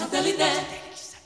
Satellite.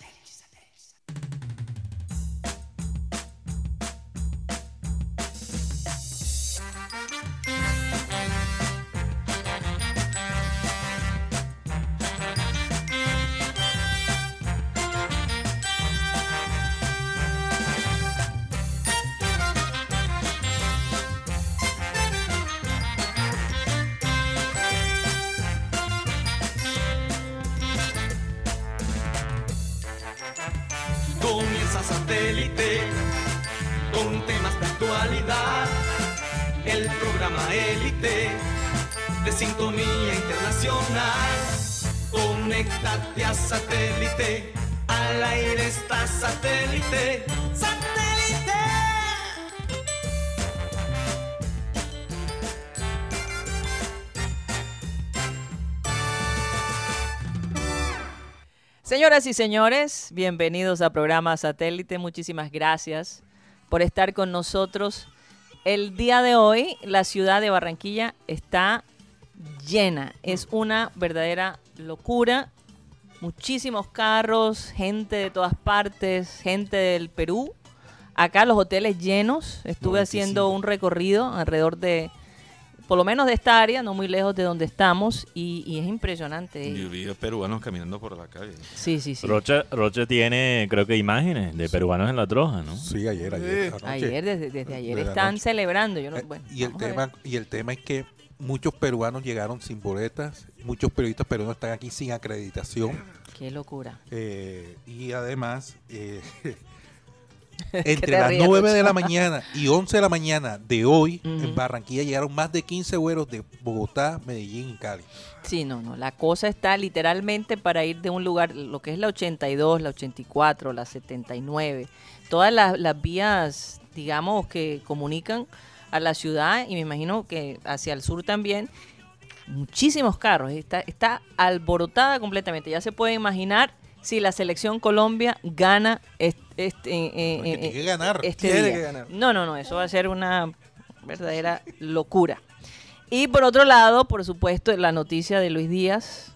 Satélite. Al aire está satélite. ¡Satélite! Señoras y señores, bienvenidos a programa Satélite. Muchísimas gracias por estar con nosotros. El día de hoy, la ciudad de Barranquilla está llena. Es una verdadera locura. Muchísimos carros, gente de todas partes, gente del Perú. Acá los hoteles llenos. Estuve haciendo un recorrido alrededor de, por lo menos de esta área, no muy lejos de donde estamos, y, y es impresionante. Yo vi peruanos caminando por la calle. Sí, sí, sí. Rocha, Rocha tiene, creo que imágenes de peruanos en la troja, ¿no? Sí, ayer, ayer. Ayer, desde, desde ayer de la están celebrando. Yo no- Eh, bueno, y el tema y el tema es que muchos peruanos llegaron sin boletas, muchos periodistas peruanos están aquí sin acreditación Qué locura. eh, y además eh, entre las ríes, 9 de la mañana y 11 de la mañana de hoy en Barranquilla llegaron más de 15 vuelos de Bogotá, Medellín y Cali. Sí, no, no. La cosa está literalmente para ir de un lugar, lo que es la 82, la 84, la 79, todas las, las vías, digamos, que comunican a la ciudad y me imagino que hacia el sur también, muchísimos carros. Está, está alborotada completamente. Ya se puede imaginar si la selección Colombia gana este, este, eh, eh, eh, tiene que ganar. este Tiene día. que ganar. No, no, no, eso va a ser una verdadera locura. Y por otro lado, por supuesto, la noticia de Luis Díaz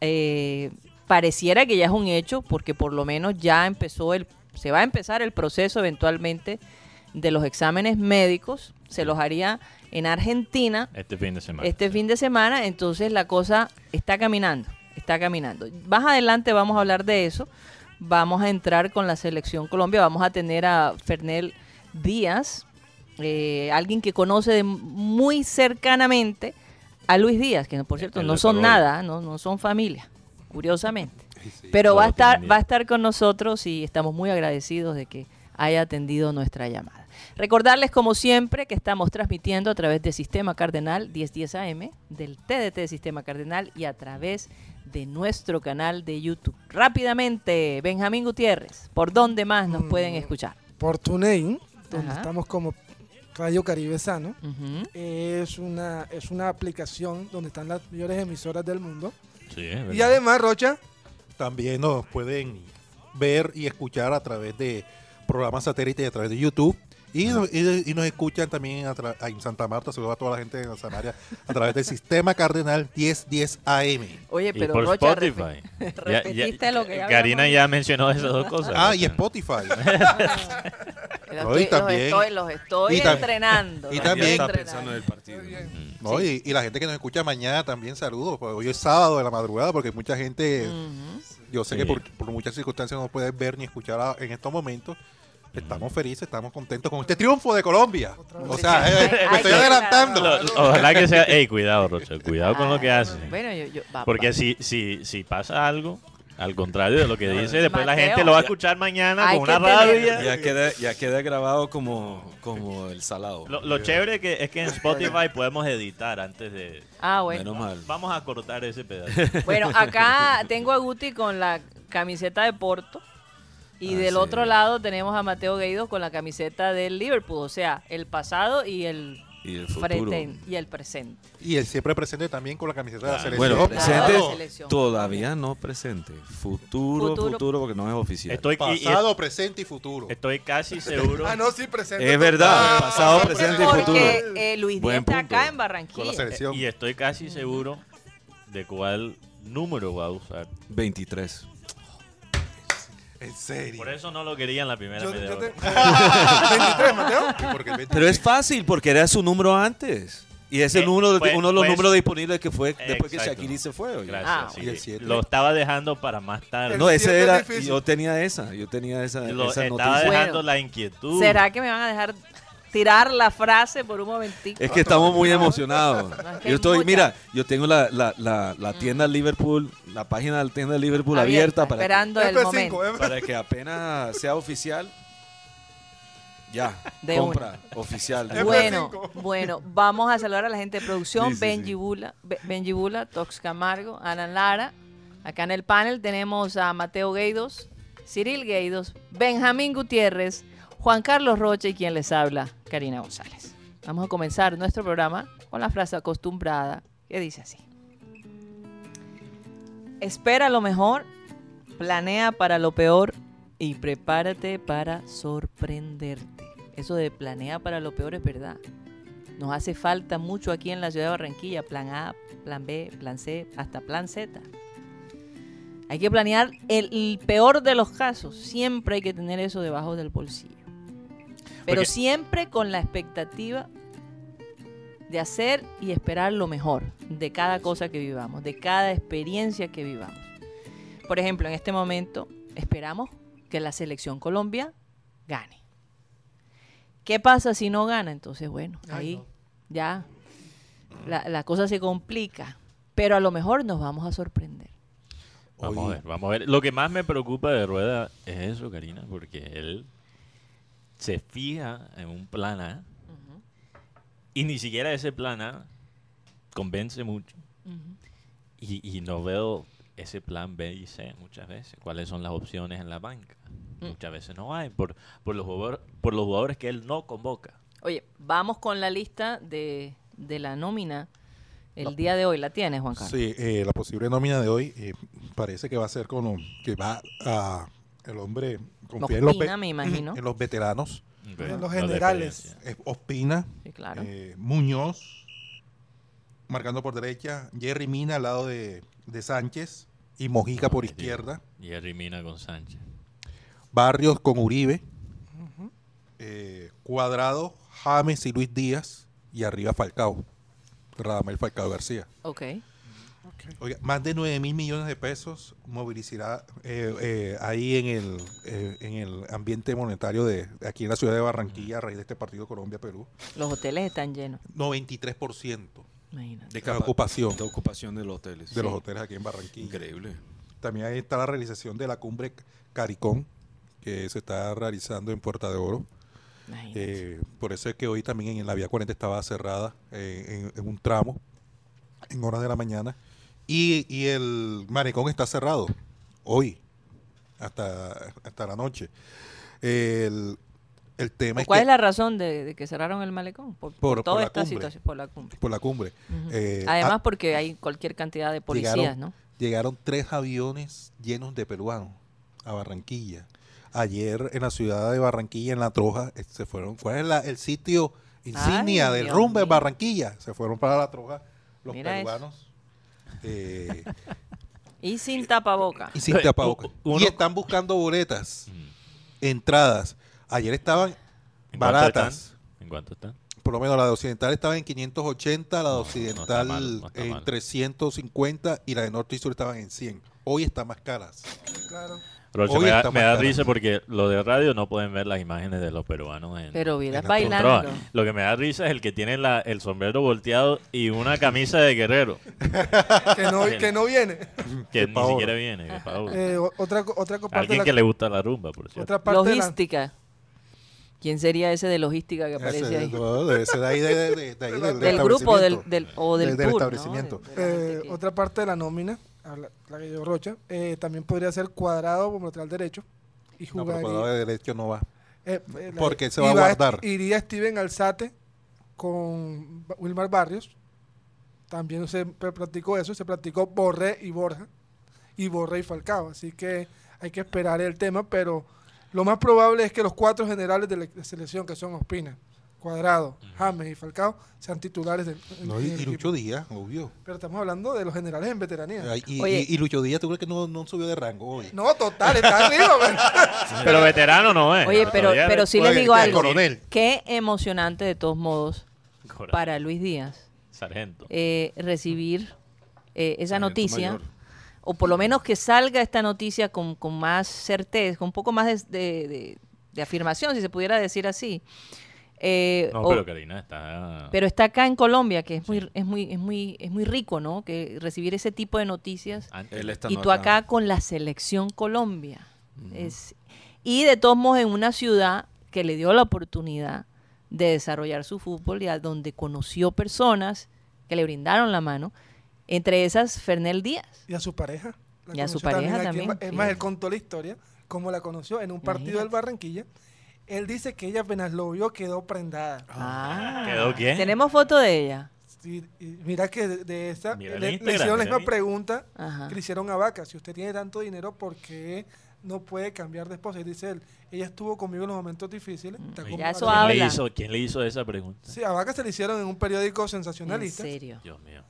eh, pareciera que ya es un hecho, porque por lo menos ya empezó el, se va a empezar el proceso eventualmente de los exámenes médicos. Se los haría en Argentina Este fin de semana. este fin de semana, entonces la cosa está caminando, está caminando. Más adelante vamos a hablar de eso. Vamos a entrar con la selección Colombia, vamos a tener a Fernel Díaz, eh, alguien que conoce de muy cercanamente a Luis Díaz, que por cierto El no son nada, no, no son familia, curiosamente. Sí. Pero va a estar, va a estar con nosotros y estamos muy agradecidos de que haya atendido nuestra llamada. Recordarles como siempre que estamos transmitiendo a través de Sistema Cardenal 1010 AM, del TDT de Sistema Cardenal y a través de nuestro canal de YouTube. Rápidamente, Benjamín Gutiérrez, ¿por dónde más nos pueden Mm. escuchar? Por TuneIn, donde Ajá. estamos como Radio Caribe Sano. Es una, es una aplicación donde están las mayores emisoras del mundo. Sí. Y además, Rocha, También nos pueden ver y escuchar a través de programas satélites y a través de YouTube. Y, nos- y- y nos escuchan también a tra- en Santa Marta, saludo a toda la gente de Santa María, a través del sistema cardenal 1010 AM. Oye, Y pero por Rocha, Spotify. Ya- repetiste ya- lo que ya Karina ya mencionó esas dos cosas. Ah, y. Spotify. Los No, y estoy- los también- estoy, los estoy y entrenando. y también- estoy está entrenando. pensando en el partido. No, y, y la gente que nos escucha mañana también saludos. Hoy es sábado de la madrugada porque mucha gente, yo sé Sí. que por, por muchas circunstancias no pueden ver ni escuchar a- en estos momentos. Estamos felices, estamos contentos con este triunfo de Colombia. O sea, eh, me estoy adelantando. Ojalá que sea. Ey, cuidado, Rocha. Cuidado con lo que Ah, hace. Bueno, yo, yo- va- Porque va. si, si, si pasa algo, al contrario de lo que dice, después la gente lo va a escuchar mañana Hay con una rabia. Ya queda, ya queda grabado como, como el salado. Lo, lo chévere que es que en Spotify podemos editar antes de... Ah, bueno. Menos mal. Vamos a cortar ese pedazo. Bueno, acá tengo a Guti con la camiseta de Porto. Y Ah, del sí. otro lado tenemos a Mateo Gueido con la camiseta del Liverpool. O sea, el pasado y el Y el futuro. y el presente. Y el siempre presente también con la camiseta de la selección. Bueno, presente todavía no presente. Futuro, Futuro. futuro, porque no es oficial. Estoy, y- y- Pasado, presente y futuro. estoy casi seguro. ah, no, sí, presente. Es verdad, Ah, pasado, ah, presente y Porque futuro. eh, Luis Díaz está acá en Con la Barranquilla. selección. Y estoy casi seguro de cuál número va a usar. 23. En serio. Por eso no lo quería en la primera Yo, media yo hora. te- 23, Mateo. Porque el 20 Pero es fácil porque era su número antes. Y ese Eh, número, fue- uno de los fue- números disponibles que fue después que. Shakiri se fue. oye. Gracias. Ah, sí. y el siete. Lo estaba dejando para más tarde. No, El ese era. es difícil. Yo tenía esa, yo tenía esa, Lo esa estaba noticia. dejando Bueno, la inquietud. ¿Será que me van a dejar tirar la frase por un momentito? Es que estamos muy emocionados. es que Yo estoy, mucha. mira, yo tengo la, la, la, la tienda Liverpool, la página de la tienda de Liverpool abierta, para, que, esperando el F5, momento. F5. para que apenas sea oficial. Ya, De compra oficial. de- F5. Bueno, bueno, vamos a saludar a la gente de producción, Sí, sí, Benji sí. Bula, Be- Benji Bula, Tox Camargo, Ana Lara. Acá en el panel tenemos a Mateo Gueidos, Cyril Gueidos, Benjamín Gutiérrez, Juan Carlos Rocha y quien les habla, Karina González. Vamos a comenzar nuestro programa con la frase acostumbrada que dice así. Espera lo mejor, planea para lo peor y prepárate para sorprenderte. Eso de planea para lo peor es verdad. Nos hace falta mucho aquí en la ciudad de Barranquilla, plan A, plan B, plan C, hasta plan Z. Hay que planear el, el peor de los casos. Siempre hay que tener eso debajo del bolsillo. Pero Porque- siempre con la expectativa de hacer y esperar lo mejor de cada cosa que vivamos, de cada experiencia que vivamos. Por ejemplo, en este momento esperamos que la selección Colombia gane. ¿Qué pasa si no gana? Entonces, bueno, Ay, ahí no. ya la, la cosa se complica. Pero a lo mejor nos vamos a sorprender. Vamos Oye. a ver, vamos a ver. Lo que más me preocupa de Rueda es eso, Karina, porque él se fija en un plan A y ni siquiera ese plan A convence mucho. Y, y no veo ese plan B y C muchas veces. ¿Cuáles son las opciones en la banca? Mm. Muchas veces no hay por, por, los jugadores, por los jugadores que él no convoca. Oye, vamos con la lista de, de la nómina el día de hoy. ¿La tienes, Juan Carlos? Sí, eh, la posible nómina de hoy eh, parece que va a ser con que va a el hombre confía en los, Ospina, me imagino. en los veteranos, En los generales. Ospina, Sí, claro. eh, Muñoz, marcando por derecha, Jerry Mina al lado de, de Sánchez y Mojica por izquierda, Jerry Mina con Sánchez. Barrios con Uribe, eh, Cuadrado, James y Luis Díaz. Y arriba Falcao, Radamel Falcao García. Oiga, más de 9 mil millones de pesos movilizará eh, eh, ahí en el, eh, en el ambiente monetario de, de aquí en la ciudad de Barranquilla a raíz de este partido Colombia-Perú. Los hoteles están llenos. 93% Imagínate. de ocupación de ocupación de los hoteles. de los hoteles aquí en Barranquilla. Increíble. También ahí está la realización de la cumbre Caricón, que se está realizando en Puerta de Oro. Eh, por eso es que hoy también en la vía 40 estaba cerrada eh, en, en un tramo, en horas de la mañana. Y, y el malecón está cerrado hoy, hasta, hasta la noche. El, el tema es ¿Cuál que es la razón de, de que cerraron el malecón? Por, por toda esta cumbre. situación, por la cumbre. por la cumbre. Eh, Además, ah, porque hay cualquier cantidad de policías, llegaron, ¿no? llegaron tres aviones llenos de peruanos a Barranquilla. Ayer en la ciudad de Barranquilla, en La Troja, eh, se fueron, fue la- el sitio insignia Ay, del Dios rumbo de mío. Barranquilla. Se fueron para La Troja los Mira eso. Eh, Y sin tapaboca. y sin uno- Y están buscando boletas, Mm. entradas. Ayer estaban ¿En cuánto baratas. ¿En cuánto están? Por lo menos la de Occidental estaba en 580, la de No, no Occidental mal, no está en mal. 350 y la de Norte y Sur estaban en 100. Hoy están más caras. Claro. Rocha, Hoy me da, me da risa porque lo de radio no pueden ver las imágenes de los peruanos en, Pero bailando. Control. Lo que me da risa es el que tiene la- el sombrero volteado y una camisa de guerrero, Que no, que no viene. que ni siquiera viene. pavor. Eh, otra, otra parte Alguien la, que le gusta la rumba, por cierto. otra parte la- Logística. ¿Quién sería ese de logística que aparece Ese- ahí? no, debe ser de ahí, de, de- de- ahí del, Del grupo del, del, o del, Del- del tour, ¿no? establecimiento. De- de la gente eh, que- otra parte de la nómina, la que Rocha, eh, también podría ser cuadrado como lateral derecho y No, pero jugaría. por lado de derecho no va. eh, eh, porque se va a guardar. Iría Steven Alzate con Wilmar Barrios. También se practicó eso, se practicó Borré y Borja. Y Borré y Falcao. Así que hay que esperar el tema, pero lo más probable es que los cuatro generales de la selección, que son Ospina, Cuadrado, James y Falcao sean titulares del No, y. Lucho Díaz, obvio. Pero estamos hablando de los generales en veteranía. Ay, Y, Oye. y- y Lucho Díaz, ¿tú crees que no, no subió de rango hoy? No, total, está arriba. man. Pero veterano no es. Oye, pero, pero sí Oye, les digo algo. Coronel. Qué emocionante de todos modos Coronel. para Luis Díaz Sargento. eh, recibir eh, esa Sargento noticia. mayor. O por lo menos que salga esta noticia con, con más certeza, con un poco más de, de- de- de afirmación, si se pudiera decir así. Eh, No, o- pero Karina está... pero está acá en Colombia, que es muy, es muy, es muy, es muy rico, ¿no? Que recibir ese tipo de noticias. Él está y no tú acá con la selección Colombia. Es- y de todos modos en una ciudad que le dio la oportunidad de desarrollar su fútbol y a donde conoció personas que le brindaron la mano, entre esas Fernel Díaz. Y a su pareja. La Y a su pareja también, Es más, él contó la historia, cómo la conoció en un partido del. Barranquilla. Él dice que ella apenas lo vio quedó prendada. Ah, ¿Quedó quién? Tenemos foto de ella. Sí, mira que de, de esa le, le hicieron la misma pregunta Ajá. que le hicieron a Vaca. Si usted tiene tanto dinero, ¿por qué no puede cambiar de esposa? Y dice él, ella estuvo conmigo en los momentos difíciles. está Ya eso ahora". ¿Quién le, hizo, ¿Quién le hizo esa pregunta? Sí, a Vaca se le hicieron en un periódico En sensacionalista. serio. Dios mío.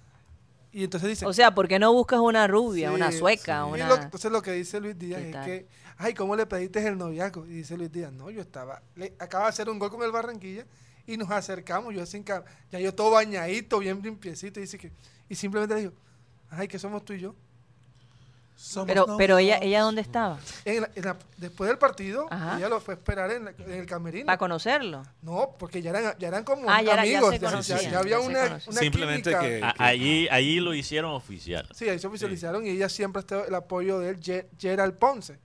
Y entonces dice... O sea, ¿por qué no buscas una rubia, Sí, una sueca, sí. Una... lo- entonces lo que dice Luis Díaz ¿Qué es tal? que, ay, ¿cómo le pediste el noviazgo? Y dice Luis Díaz, no, yo estaba, le acaba de hacer un gol con el Barranquilla y nos acercamos, yo sin ya yo todo bañadito, bien limpiecito, y dice que, y simplemente le dijo, ay, que somos tú y yo. Pero, pero ella, ella ¿dónde estaba? En la- en la- después del partido, Ajá. ella lo fue a esperar en, la- en el camerino. Para conocerlo. No, porque ya eran, ya eran como Ah, ya era- ya amigos, se ya, ya- conocían, ya había una, una Simplemente química. que- A- allí, allí lo hicieron oficial. Sí, ahí se oficializaron y ella siempre está el apoyo de él, Ge- Gerald Ponce.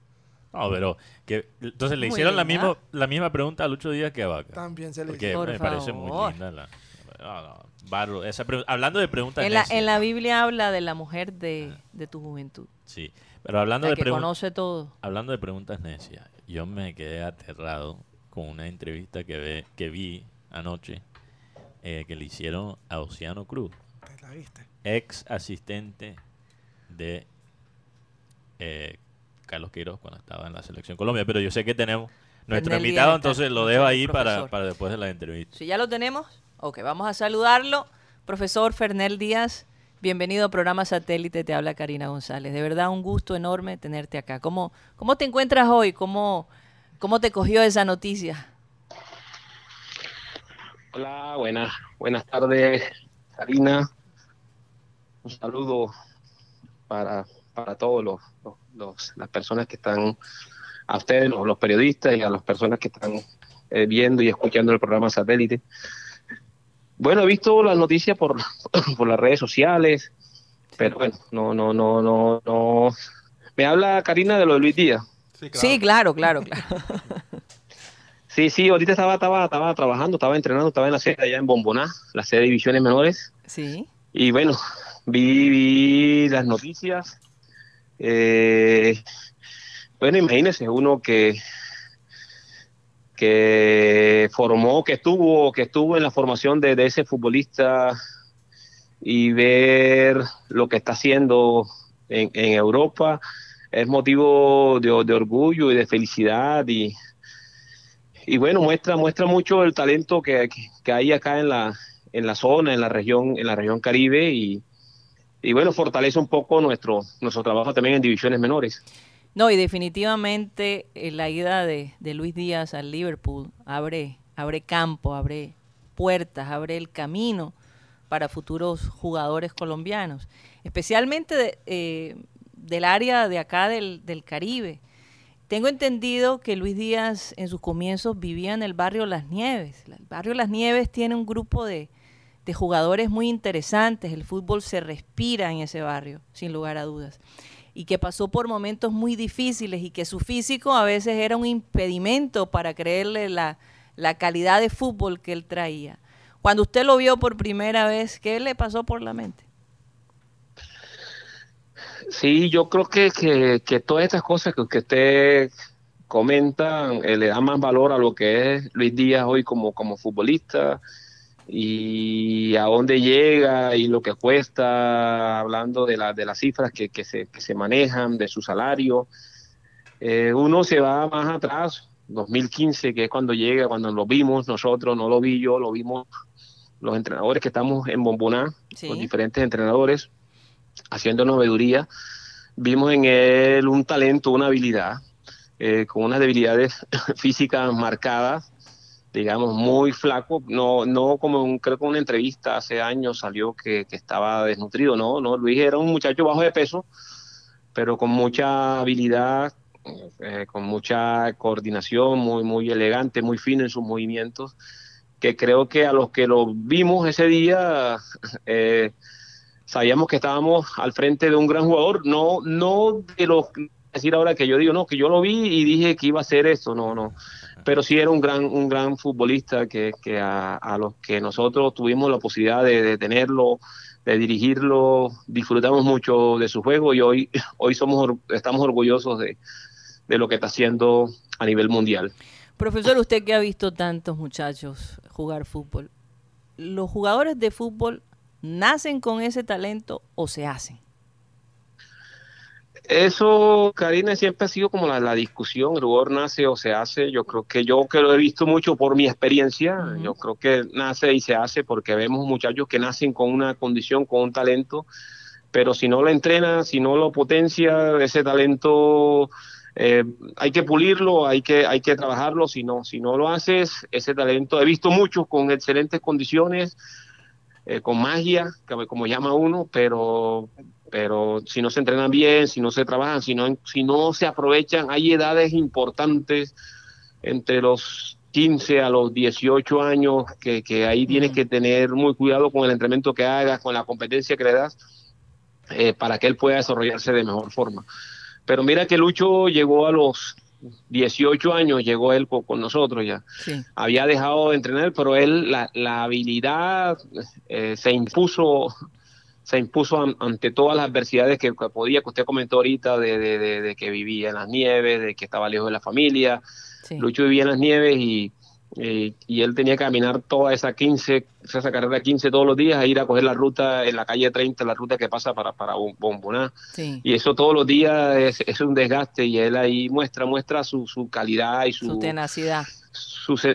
No, pero que entonces le Muy hicieron la misma, la misma pregunta a Lucho Díaz que a Vaca. También se le Porque hizo. Por me parece muy linda la... no, no, barro, esa hablando de preguntas En la, necias, en la Biblia habla de la mujer de, de tu juventud. Sí, pero hablando La de, que pregun- conoce todo. hablando de preguntas necias, yo me quedé aterrado con una entrevista que, ve, que vi anoche eh, que le hicieron a Oceano Cruz, Te la viste. ex asistente de eh, Carlos Queiroz cuando estaba en la selección Colombia. Pero yo sé que tenemos nuestro invitado, entonces lo dejo ahí para, para después de la entrevista. Si ya lo tenemos, ok, vamos a saludarlo. Profesor Fernel Díaz, bienvenido a programa Satélite, te habla Karina González. De verdad, un gusto enorme tenerte acá. ¿Cómo, cómo te encuentras hoy? ¿Cómo, ¿Cómo te cogió esa noticia? Hola, buenas, buenas tardes, Karina. Un saludo para, para todos los, las personas que están, a ustedes, los, los periodistas y a las personas que están eh, viendo y escuchando el programa satélite. Bueno, he visto las noticias por, por las redes sociales, pero bueno, no, no, no, no, no. Me habla Karina de lo de Luis Díaz. Sí, claro, claro, claro. Sí, sí, ahorita estaba, estaba, estaba trabajando, estaba entrenando, estaba en la sede allá en Bomboná, la sede de divisiones menores. Sí. Y bueno, vi, vi las noticias. Eh, bueno, imagínese uno que que formó, que estuvo, que estuvo en la formación de, ese futbolista y ver lo que está haciendo en, Europa es motivo de, de orgullo y de felicidad y, y bueno muestra muestra mucho el talento que, que- que hay acá en la en la zona en la región en la región Caribe y, y bueno fortalece un poco nuestro nuestro trabajo también en divisiones menores No, y definitivamente eh, la ida de, Luis Díaz al Liverpool abre, abre campo, abre puertas, abre el camino para futuros jugadores colombianos, especialmente eh, del área de acá del, del Caribe. Tengo entendido que Luis Díaz en sus comienzos vivía en el barrio Las Nieves. El barrio Las Nieves tiene un grupo de, de jugadores muy interesantes. El fútbol se respira en ese barrio, sin lugar a dudas. Y que pasó por momentos muy difíciles y que su físico a veces era un impedimento para creerle la, la calidad de fútbol que él traía. Cuando usted lo vio por primera vez, ¿qué le pasó por la mente? Sí, yo creo que, que, que todas estas cosas que, usted comenta eh, le da más valor a lo que es Luis Díaz hoy como, como futbolista y a dónde llega y lo que cuesta, hablando de, la, de las cifras que, que, se, que se manejan, de su salario. Eh, uno se va más atrás 2015, que es cuando llega, cuando lo vimos nosotros, no lo vi yo, lo vimos los entrenadores que estamos en Bomboná, Sí. los diferentes entrenadores, haciendo noveduría, vimos en él un talento, una habilidad, eh, con unas debilidades físicas marcadas, digamos, muy flaco, no, no como un, creo que una entrevista hace años salió que, que estaba desnutrido, no, no, Luis era un muchacho bajo de peso, pero con mucha habilidad, eh, con mucha coordinación, muy, muy elegante, muy fino en sus movimientos, que creo que a los que lo vimos ese día, eh, sabíamos que estábamos al frente de un gran jugador, no, no de los decir ahora que yo digo, no, que yo lo vi y dije que iba a ser esto, no, no, pero sí era un gran, un gran futbolista que, que a, los que nosotros tuvimos la posibilidad de, de tenerlo, de dirigirlo, disfrutamos mucho de su juego y hoy, hoy somos, estamos orgullosos de, de lo que está haciendo a nivel mundial. Profesor, usted que ha visto tantos muchachos jugar fútbol, ¿los jugadores de fútbol nacen con ese talento o se hacen? Eso, Karina, siempre ha sido como la, la discusión, el jugador nace o se hace. Yo creo que yo que lo he visto mucho por mi experiencia, yo creo que nace y se hace porque vemos muchachos que nacen con una condición, con un talento, pero si no lo entrena, si no lo potencia, ese talento eh, hay que pulirlo, hay que, hay que trabajarlo, si no, si no lo haces, ese talento, he visto muchos con excelentes condiciones, eh, con magia, como llama uno, pero pero si no se entrenan bien, si no se trabajan, si no, si no se aprovechan, hay edades importantes entre los 15 a los 18 años que, que ahí tienes que tener muy cuidado con el entrenamiento que hagas, con la competencia que le das, eh, para que él pueda desarrollarse de mejor forma. Pero mira que Lucho llegó a los 18 años, llegó él con, con nosotros ya Sí. había dejado de entrenar, pero él la, la habilidad eh, se impuso se impuso an- ante todas las adversidades que, que podía, que usted comentó ahorita, de, de- de- de que vivía en las nieves, de que estaba lejos de la familia. sí. Lucho vivía en las nieves y, y, y él tenía que caminar toda esa 15, esa carrera 15 todos los días, a ir a coger la ruta en la calle 30, la ruta que pasa para, para Bom- Bomboná. sí. Y eso todos los días es, es un desgaste y él ahí muestra, muestra su, su calidad y Su tenacidad. su,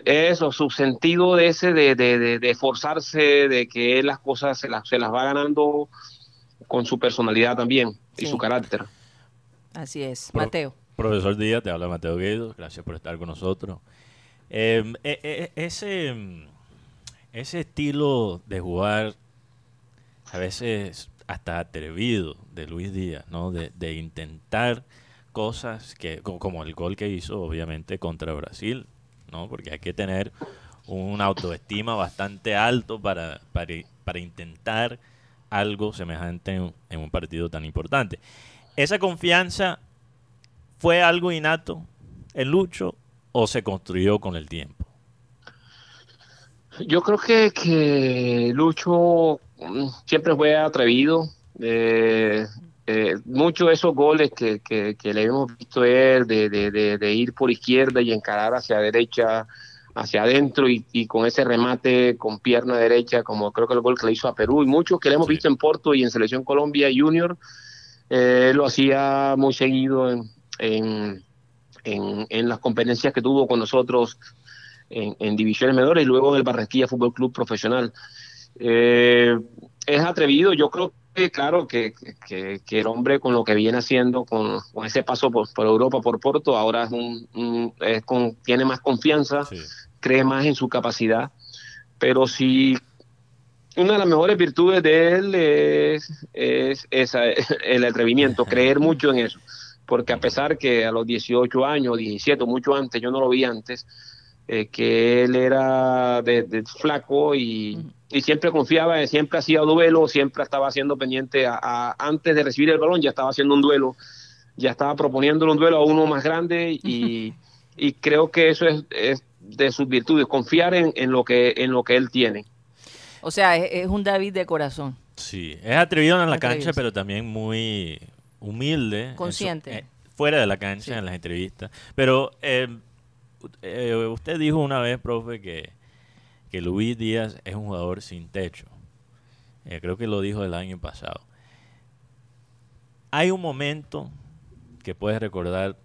eso, su sentido de ese de, de, de, de esforzarse, de que él las cosas se las, se las va ganando con su personalidad también y su carácter. Así es. Pro- Mateo. Profesor Díaz, te habla Mateo Guedo, gracias por estar con nosotros. Eh, eh, eh, ese, ese estilo de jugar, a veces hasta atrevido de Luis Díaz, ¿no? De, de intentar cosas que, co- como el gol que hizo, obviamente, contra Brasil, ¿no? Porque hay que tener una autoestima bastante alto para, para, para intentar algo semejante en, en un partido tan importante. Esa confianza ¿Fue algo innato en Lucho o se construyó con el tiempo? Yo creo que, que Lucho mm, siempre fue atrevido. Eh, eh, muchos de esos goles que, que, que le hemos visto él, de, de, de, de ir por izquierda y encarar hacia derecha, hacia adentro y, y con ese remate con pierna derecha, como creo que el gol que le hizo a Perú, y muchos que le hemos Sí. visto en Porto y en Selección Colombia Junior, eh, lo hacía muy seguido en, en, en, en las competencias que tuvo con nosotros en, en divisiones menores y luego en el Barranquilla Fútbol Club Profesional. Eh, es atrevido, yo creo que claro que, que, que el hombre con lo que viene haciendo, con, con ese paso por, por Europa, por Porto, ahora es un, un- es con, tiene más confianza, Sí. cree más en su capacidad, pero si una de las mejores virtudes de él es, es esa, el atrevimiento, creer mucho en eso, porque a pesar que a los 18 años, 17, mucho antes, yo no lo vi antes, eh, que él era de, de flaco y, y siempre confiaba, siempre hacía duelo, siempre estaba haciendo pendiente, a, a- antes de recibir el balón ya estaba haciendo un duelo, ya estaba proponiéndole un duelo a uno más grande y, y creo que eso es, es de sus virtudes, confiar en, en, lo que, en lo que él tiene. O sea, es, es un David de corazón. Sí, es atrevido en la Atrevido, cancha, pero también muy humilde. su- Consciente. eh, fuera de la cancha, Sí. en las entrevistas. Pero eh, eh, usted dijo una vez, profe, que, que Luis Díaz es un jugador sin techo. Eh, creo que lo dijo el año pasado. Hay un momento que puedes recordar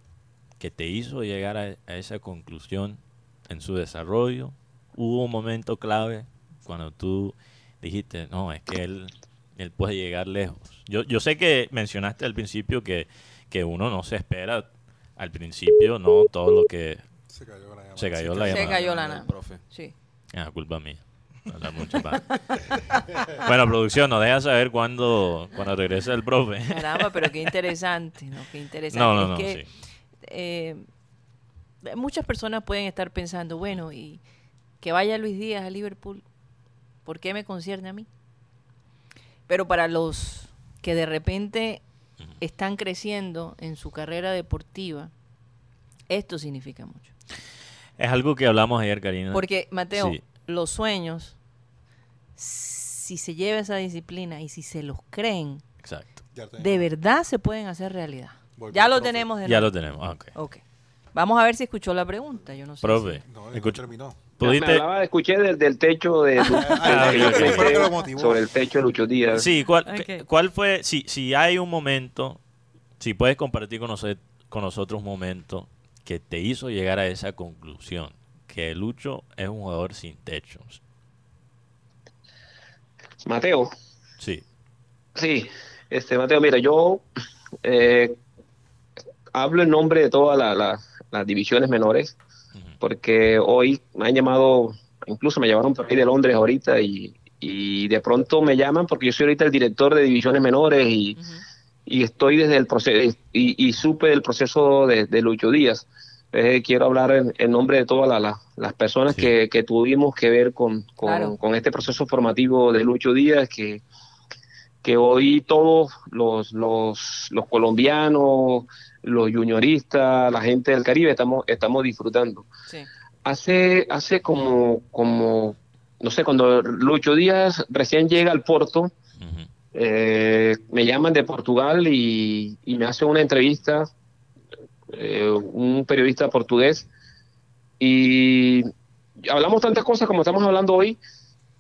que te hizo llegar a, a esa conclusión en su desarrollo? ¿Hubo un momento clave cuando tú dijiste, no, es que él, él puede llegar lejos? Yo, yo sé que mencionaste al principio que, que uno no se espera al principio, no todo lo que Se cayó la llamada. se cayó la Se llamada. cayó la. Profe. Sí. Ah, culpa mía. Habla mucho, bueno, producción, nos deja saber cuándo, cuando regrese el profe. Caramba, pero qué interesante, ¿no? Qué interesante. No, no, Es no, que, sí. eh, muchas personas pueden estar pensando, bueno, y que vaya Luis Díaz a Liverpool, ¿por qué me concierne a mí? Pero para los que de repente están creciendo en su carrera deportiva, esto significa mucho. Es algo que hablamos ayer, Karina. Porque, Mateo, Sí. los sueños, si se lleva esa disciplina y si se los creen, Exacto. De verdad se pueden hacer realidad. Voy ya lo profe. tenemos de Ya lo tenemos. Ah, ok. Ok. Vamos a ver si escuchó la pregunta. Yo no sé. Profe, si- No, terminó. Me ¿pudiste? hablaba, escuché del, del techo de, Ah, lo motivó. sobre el techo de Lucho Díaz. Sí, ¿cuál, cuál fue? Si, si hay un momento, si puedes compartir con, noso- con nosotros un momento que te hizo llegar a esa conclusión, que Lucho es un jugador sin techo. Mateo, Sí. sí, este Mateo, mira, yo eh, hablo en nombre de todas la- la- las divisiones menores, porque hoy me han llamado, incluso me llamaron por ahí de Londres ahorita y, y de pronto me llaman porque yo soy ahorita el director de divisiones menores y. y estoy desde el proceso y, y supe del proceso de, de Lucho Díaz. Eh, quiero hablar en, en nombre de todas la- la- las personas Sí. que, que tuvimos que ver con, con, Claro. con este proceso formativo de Lucho Díaz, que, que hoy todos los, los, los colombianos, los junioristas, la gente del Caribe estamos, estamos disfrutando. Sí. Hace, hace como, como, no sé, cuando Lucho Díaz recién llega al Porto, Ujú. Eh, me llaman de Portugal y, me hace una entrevista eh, un periodista portugués. Y hablamos tantas cosas como estamos hablando hoy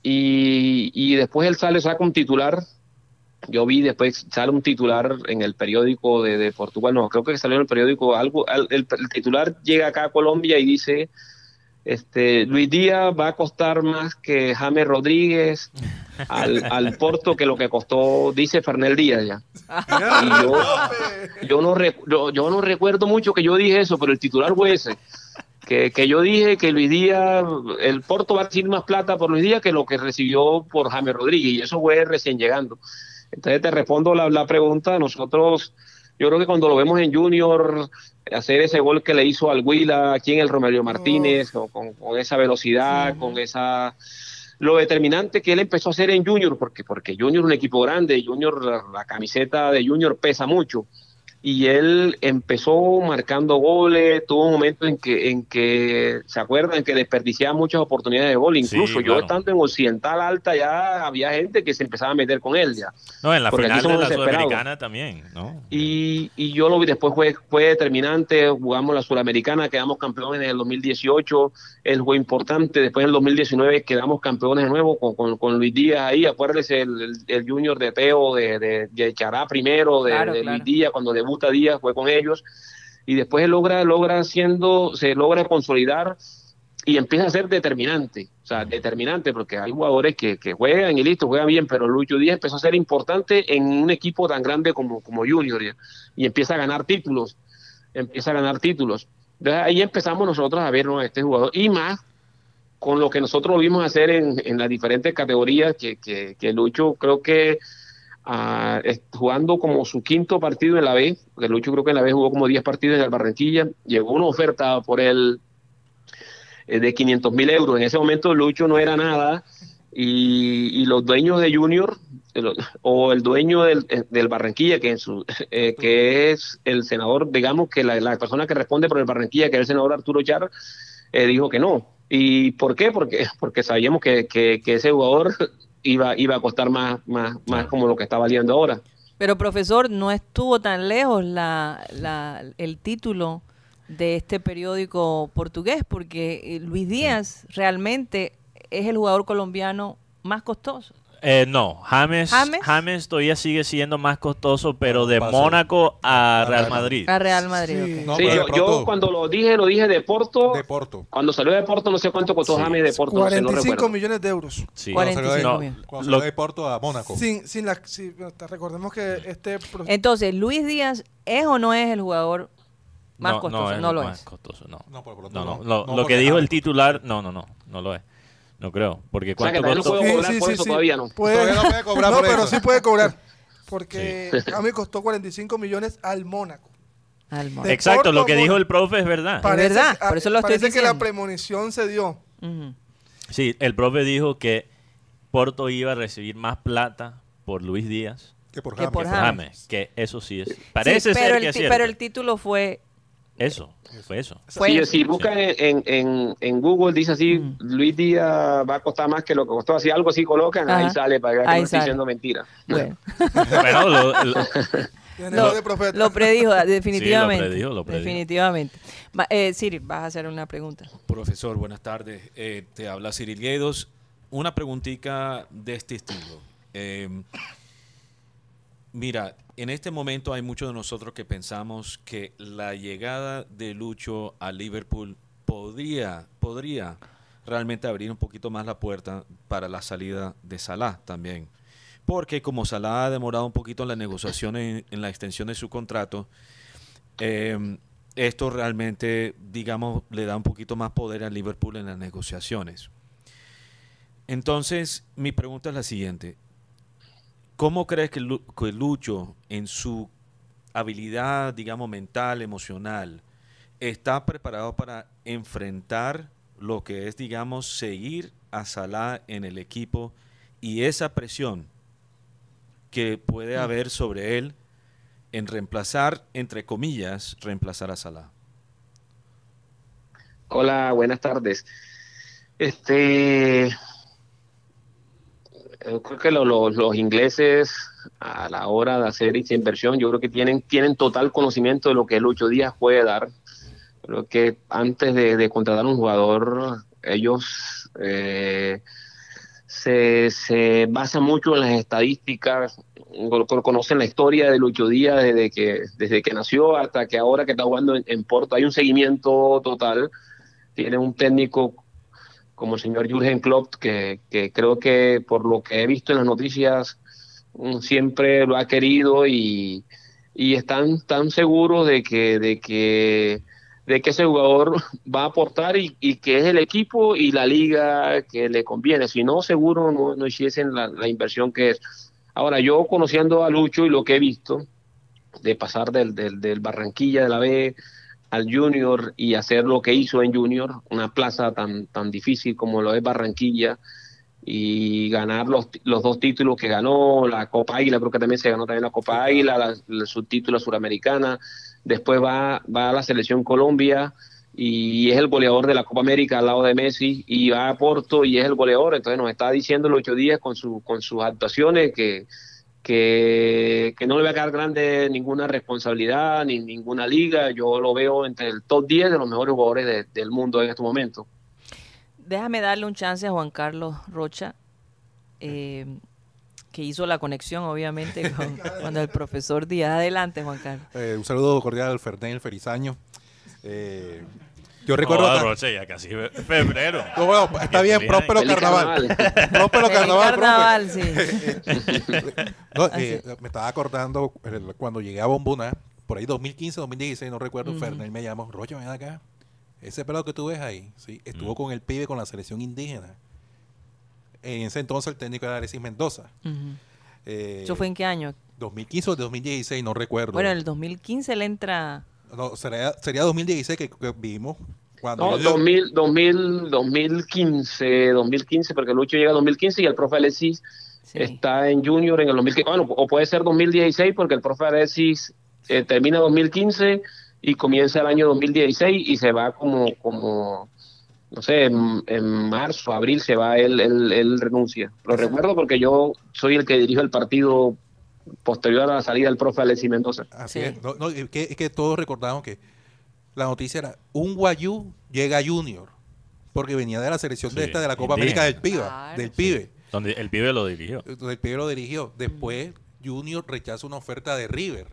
y, después él sale, saca un titular. Yo vi después sale un titular en el periódico de, Portugal, no, creo que salió en el periódico algo, al- el, el titular llega acá a Colombia y dice, este, Luis Díaz va a costar más que James Rodríguez al, al Porto que lo que costó, dice Fernel Díaz ya. Y yo, yo no, yo, yo no recuerdo mucho que yo dije eso, pero el titular fue ese. Que, que yo dije que Luis Díaz, el Porto va a recibir más plata por Luis Díaz que lo que recibió por James Rodríguez, y eso fue recién llegando. Entonces te respondo la, la pregunta, nosotros, yo creo que cuando lo vemos en Junior, hacer ese gol que le hizo al Huila aquí en el Romelio Martínez, con- con esa velocidad, con esa lo determinante que él empezó a hacer en Junior, porque, porque Junior es un equipo grande, Junior, la, la camiseta de Junior pesa mucho, y él empezó marcando goles, tuvo un momento en que, en que se acuerdan que desperdiciaba muchas oportunidades de gol, incluso yo claro. estando en Occidental Alta ya había gente que se empezaba a meter con él ya. No, en la Porque final de la. Sudamericana también, ¿no? Y, y yo lo vi después, fue, fue determinante, jugamos la Sudamericana, quedamos campeones en el 2018, él fue importante, después en el 2019 quedamos campeones de nuevo con, con, con Luis Díaz ahí, acuérdese el, el, el Junior de Teo, de, de, de Chará primero, de, Claro, de claro. Luis Díaz, cuando debuta Díaz fue con ellos, y después él logra, logra siendo, se logra consolidar y empieza a ser determinante, o sea, determinante, porque hay jugadores que, que juegan y listo, juegan bien, pero Lucho Díaz empezó a ser importante en un equipo tan grande como, como Junior ya, y empieza a ganar títulos, empieza a ganar títulos. Entonces ahí empezamos nosotros a ver ¿no? a este jugador, y más con lo que nosotros vimos hacer en, en las diferentes categorías, que, que, que Lucho creo que es- jugando como su quinto partido en la B, porque Lucho creo que en la B jugó como 10 partidos en el Barranquilla, llegó una oferta por él eh, de 500 mil euros. En ese momento Lucho no era nada y, los dueños de Junior o el dueño del, eh, del Barranquilla, que, en su, eh, que es el senador, digamos que la, la persona que responde por el Barranquilla, que es el senador Arturo Char, eh, dijo que no. ¿Y por qué? Porque, porque sabíamos que, que, que ese jugador iba, iba a costar más, más, más como lo que está valiendo ahora. Pero profesor, no estuvo tan lejos la, la- el título de este periódico portugués, porque eh, Luis Díaz realmente es el jugador colombiano más costoso. Eh, no, James, ¿James? James todavía sigue siendo más costoso, pero de. Mónaco a A Real Real Madrid. A Real Madrid. Sí. No, Sí, pero de yo, pronto- yo cuando lo dije, lo dije de Porto. De Porto. Cuando salió de Porto, no sé cuánto costó Sí. James de Porto, no sé, no 45 recuerdo. millones de euros. Sí. Cuarenta- Cuando salió de- 45 mil. cuando Lo- salió de Porto a Mónaco. Sin, sin la, recordemos que este Entonces, Luis Díaz es o no es el jugador más no, costoso. es No, lo más es. costoso, no. No, por No, no, no. Lo, No, lo porque que dijo el titular, no, no, no, no lo es. No creo. Porque O sea, que cuánto todavía no costó. puedo Sí, cobrar sí, por sí, eso, sí. todavía no. Puede- Todavía no puede cobrar no, por pero eso. sí puede cobrar. Porque a mí costó 45 millones al Mónaco. Al De Exacto, Porto lo que dijo Mónaco. el profe es verdad. Pa- verdad, por eso lo estoy parece que la premonición se dio. Sí, el profe dijo que Porto iba a recibir más plata por Luis Díaz Que por James. que James. por James. Que eso sí es. Parece Sí, ser pero que el, es cierto. pero el título fue. Eso, fue eso. fue Si, eso. si buscan en, en, en Google, dice así, Mm. Luis Díaz va a costar más que lo que costó, así algo así colocan, Ajá. ahí sale para que Ahí no estoy sale. diciendo mentira. Bueno, Bueno, lo- lo- predijo, definitivamente. predijo, lo predijo. Definitivamente. Ma- eh, Siri, vas a hacer una pregunta. Profesor, buenas tardes. Eh, te habla Cyril Guedos. Una preguntita de este estilo. Eh, mira, en este momento hay muchos de nosotros que pensamos que la llegada de Lucho a Liverpool podría, podría realmente abrir un poquito más la puerta para la salida de Salah también. Porque como Salah ha demorado un poquito en las negociaciones, en la extensión de su contrato, eh, esto realmente, digamos, le da un poquito más poder a Liverpool en las negociaciones. Entonces, mi pregunta es la siguiente. ¿Cómo crees que, Lu- que Lucho, en su habilidad, digamos, mental, emocional, está preparado para enfrentar lo que es, digamos, seguir a Salah en el equipo y esa presión que puede haber sobre él en reemplazar, entre comillas, reemplazar a Salah? Hola, buenas tardes. Este, yo creo que lo- lo- los ingleses a la hora de hacer esa inversión, yo creo que tienen, tienen total conocimiento de lo que Lucho Díaz puede dar. Creo que antes de, de contratar un jugador, ellos eh, se, se basan mucho en las estadísticas, con- con- conocen la historia de Lucho Díaz desde que, desde que nació hasta que ahora que está jugando en, en Porto. Hay un seguimiento total. Tiene un técnico como el señor Jürgen Klopp, que, que creo que por lo que he visto en las noticias mm, siempre lo ha querido y, y están tan seguros de que, de que de que ese jugador va a aportar y, y que es el equipo y la liga que le conviene. Si no, seguro no, no hiciesen la, la inversión que es. Ahora, yo conociendo a Lucho y lo que he visto, de pasar del, del, del Barranquilla de la B al Junior y hacer lo que hizo en Junior, una plaza tan, tan difícil como lo es Barranquilla, y ganar los, los dos títulos que ganó, la Copa Águila, creo que también se ganó también la Copa Águila, la, la subtítulo suramericana, después va, va a la selección Colombia y es el goleador de la Copa América al lado de Messi y va a Porto y es el goleador, entonces nos está diciendo los ocho días con, su, con sus actuaciones que, que, que no le va a quedar grande ninguna responsabilidad ni ninguna liga, yo lo veo entre el top 10 de los mejores jugadores de- del mundo en este momento. Déjame darle un chance a Juan Carlos Rocha, eh, que hizo la conexión, obviamente, con, con el profesor Díaz. Adelante, Juan Carlos. Eh, un saludo cordial al Fernel Ferizaño. Eh, yo recuerdo. Acá- Roche, ya casi febrero. No, bueno, está bien, próspero carnaval. carnaval. Próspero carnaval, carnaval, sí. No, eh, me estaba acordando cuando llegué a Bombuna, por ahí 2015, 2016, no recuerdo, Ujú. Fernel me llamó, Rocho, ven acá. Ese pelado que tú ves ahí, sí, estuvo con el pibe con la selección indígena. En ese entonces el técnico era Alexis Mendoza. Eh, ¿Eso fue en qué año? 2015 o 2016, no recuerdo. Bueno, en el 2015 él entra... No, sería, sería 2016 que, que vimos. Cuando No, yo- 2000, 2000, 2015, 2015, porque Lucho llega en 2015 y el profe Alexis sí. está en Junior en el 2015. Bueno, o puede ser 2016 porque el profe Alexis eh, termina 2015 y comienza el año 2016 y se va como, como no sé, en, en marzo, abril se va, él, él, él renuncia. Lo recuerdo porque yo soy el que dirijo el partido posterior a la salida del profe Alexis Mendoza. Así Sí. es. No, no, es, que, es que todos recordamos que la noticia era un guayú llega a Junior porque venía de la selección de esta de la Copa. América del Claro, del sí. pibe. Donde el pibe lo dirigió. Entonces, el pibe lo dirigió. Después, Junior rechaza una oferta de River.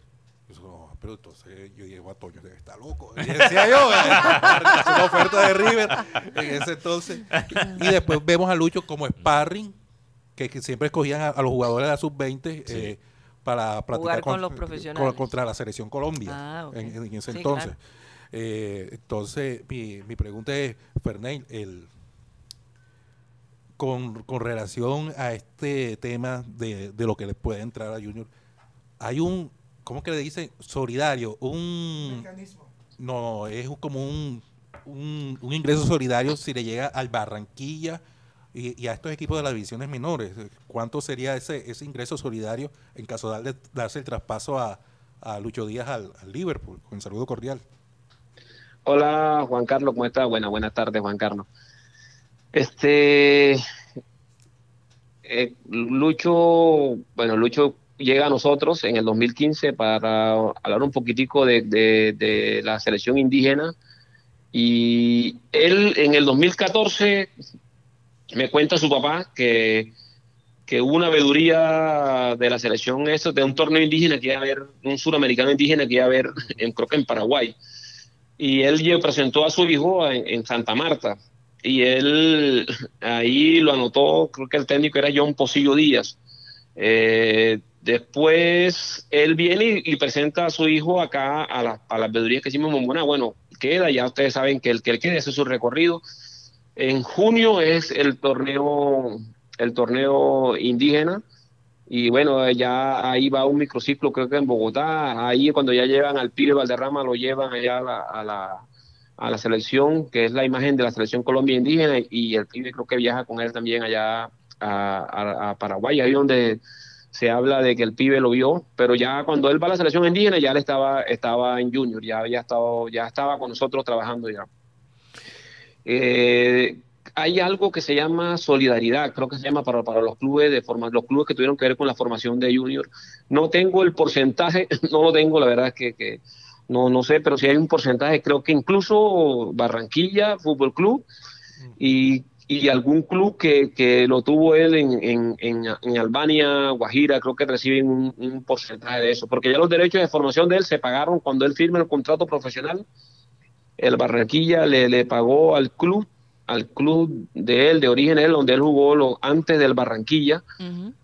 Yo digo, "No, pero entonces yo llego a Toño, está loco. Y decía yo, eh, rechazó una oferta de River en ese entonces. Y después vemos a Lucho como sparring, que, que siempre escogían a, a los jugadores de la sub-20 eh, para practicar con los profesionales. con- contra la selección Colombia Ah, en, en ese Sí, entonces. claro. Eh, entonces, mi, mi pregunta es, Fernel, el, con, con relación a este tema de, de lo que le puede entrar a Junior, hay un, ¿cómo que le dicen? Solidario, un... Mecanismo. No, es un- como un, un, un ingreso solidario si le llega al Barranquilla y, y a estos equipos de las divisiones menores. ¿Cuánto sería ese, ese ingreso solidario en caso de darse el traspaso a, a Lucho Díaz al, Liverpool? Con saludo cordial. Hola Juan Carlos, ¿cómo estás? Buenas, buenas tardes Juan Carlos. Este eh, Lucho, bueno, Lucho llega a nosotros en el 2015 para hablar un poquitico de- de la selección indígena y él en el 2014 me cuenta su papá que, que hubo una veeduría de la selección eso de un torneo indígena que iba a haber, un suramericano indígena que iba a haber en, creo que en Paraguay y él presentó a su hijo en, Santa Marta y él ahí lo anotó, creo que el técnico era John Posillo Díaz. Eh, después él viene y, y presenta a su hijo acá a, la- a las veedurías que hicimos en Momona. Bueno, queda, ya ustedes saben que el que él quede hace su recorrido. En junio es el torneo, el torneo indígena. Y bueno, ya ahí va un microciclo, creo que en Bogotá. Ahí cuando ya llevan al pibe Valderrama, lo llevan allá a la, a la, selección, que es la imagen de la selección Colombia indígena. Y el pibe creo que viaja con él también allá a, Paraguay, ahí donde se habla de que el pibe lo vio. Pero ya cuando él va a la selección indígena, ya él estaba, estaba en Junior, ya, ya estaba con nosotros trabajando ya. Eh, hay algo que se llama solidaridad, creo que se llama para, para los clubes de forma, los clubes que tuvieron que ver con la formación de Junior. No tengo el porcentaje, no lo tengo, la verdad es que, que no, no sé, pero si hay un porcentaje, creo que incluso Barranquilla Fútbol Club y, y algún club que, que lo tuvo él en, en, en, Albania, Guajira, creo que reciben un, un porcentaje de eso, porque ya los derechos de formación de él se pagaron cuando él firma el contrato profesional el Barranquilla le, le pagó al club, al club de él, de origen él, donde él jugó lo, antes del Barranquilla,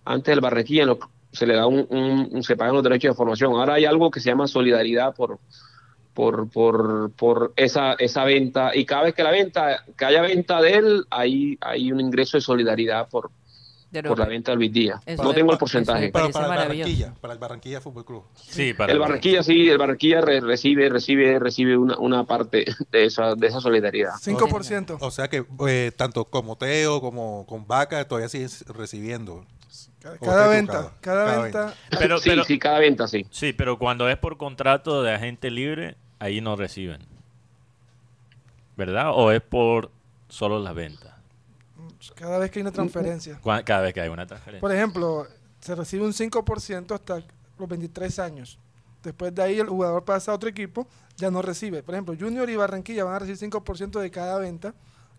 antes del Barranquilla, lo- se le da un, un- un- se pagan los derechos de formación. Ahora hay algo que se llama solidaridad por por, por, por esa, esa venta. Y cada vez que la venta, que haya venta de él, hay, hay un ingreso de solidaridad por, De por la venta de Luis Díaz. Eso no tengo el porcentaje. Pero parece para el. Barranquilla, para el Barranquilla Fútbol Club. Sí, para El Barranquilla sí, el Barranquilla re- recibe, recibe, recibe una, una parte de esa, de esa solidaridad. 5%. O sea que eh, tanto como Teo como con Vaca todavía siguen recibiendo. Cada, venta, cada, Cada venta. Pero, sí, pero- sí, cada venta sí. sí, pero cuando es por contrato de agente libre, ahí no reciben. ¿Verdad? ¿O es por solo las ventas? Cada vez que hay una transferencia. Cada vez que hay una transferencia. Por ejemplo, se recibe un 5% hasta los 23 años. Después de ahí el jugador pasa a otro equipo, ya no recibe. Por ejemplo, Junior y Barranquilla van a recibir 5% de cada venta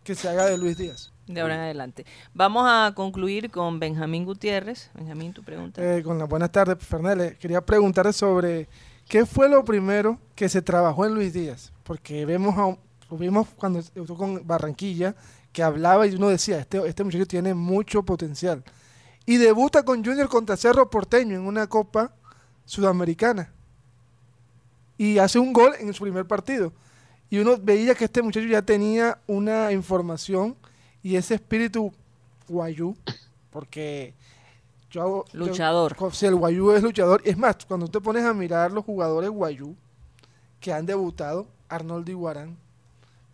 que se haga de Luis Díaz. De ahora en adelante. Vamos a concluir con Benjamín Gutiérrez. Benjamín, tu pregunta. Eh, con las buenas tardes, Fernández. Quería preguntar sobre qué fue lo primero que se trabajó en Luis Díaz. Porque vemos a, vimos cuando estuvo con Barranquilla, que hablaba y uno decía, este, este muchacho tiene mucho potencial. Y debuta con Junior contra Cerro Porteño en una Copa Sudamericana. Y hace un gol en su primer partido. Y uno veía que este muchacho ya tenía una información y ese espíritu guayú, porque yo hago... yo- Luchador. co- si el guayú es luchador, es más, cuando te pones a mirar los jugadores guayú que han debutado, Arnold Iguarán,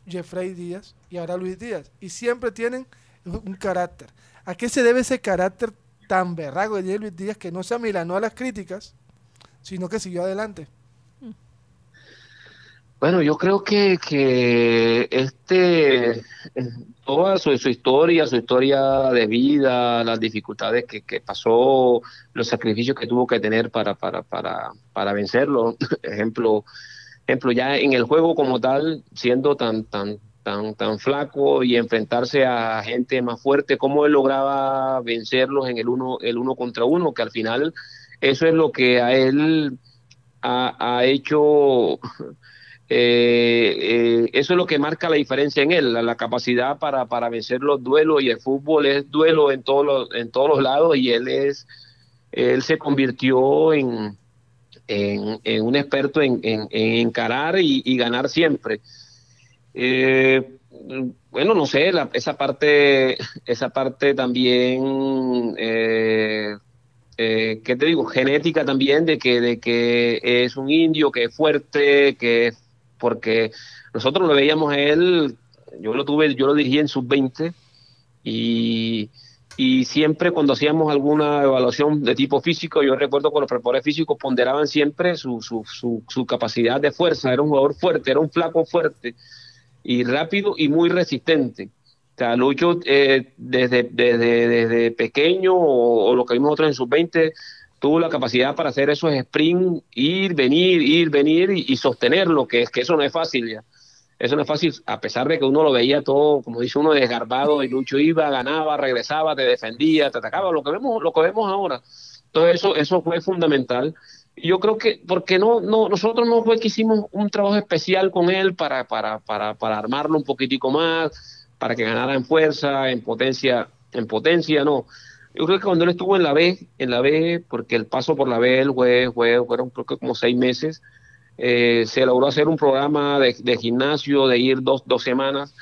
Jeffrey Díaz y ahora Luis Díaz, y siempre tienen un carácter. ¿A qué se debe ese carácter tan berrago de Luis Díaz que no se amilanó a las críticas, sino que siguió adelante? Bueno, yo creo que, que este, eh, toda su, su historia, su historia de vida, las dificultades que, que pasó, los sacrificios que tuvo que tener para, para, para, para vencerlo, ejemplo, ejemplo, ya en el juego como tal, siendo tan, tan, tan, tan flaco y enfrentarse a gente más fuerte, cómo él lograba vencerlos en el uno, el uno contra uno, que al final eso es lo que a él ha, ha hecho eh, eh, eso es lo que marca la diferencia en él, la, la capacidad para, para, vencer los duelos y el fútbol es duelo en todos los, en todos los lados y él es él se convirtió en, en, en un experto en, en encarar y, y, ganar siempre. Eh, bueno, no sé, la, esa parte, esa parte también, eh, eh, ¿qué te digo? Genética también de que, de que es un indio, que es fuerte, que porque nosotros lo veíamos a él, yo lo tuve, yo lo dirigí en sub-20 y, y, siempre cuando hacíamos alguna evaluación de tipo físico, yo recuerdo que los preparadores físicos ponderaban siempre su, su, su, su, capacidad de fuerza, era un jugador fuerte, era un flaco fuerte y rápido y muy resistente. O sea, Lucho eh, desde, desde, desde pequeño o, lo que vimos nosotros en sub-20 tuvo la capacidad para hacer esos sprint, ir, venir, ir, venir y, y, sostenerlo, que es que eso no es fácil ya. Eso no es fácil, a pesar de que uno lo veía todo, como dice uno, desgarbado, y Lucho iba, ganaba, regresaba, te defendía, te atacaba, lo que vemos, lo que vemos ahora. Entonces eso, eso fue fundamental. Y yo creo que, porque no, no, nosotros no fue que hicimos un trabajo especial con él para, para, para, para armarlo un poquitico más, para que ganara en fuerza, en potencia, en potencia, no yo creo que cuando él estuvo en la B, en la B, porque el paso por la B, el fue, fue, fueron creo que como seis meses, eh, se logró hacer un programa de, gimnasio, de ir dos, dos semanas.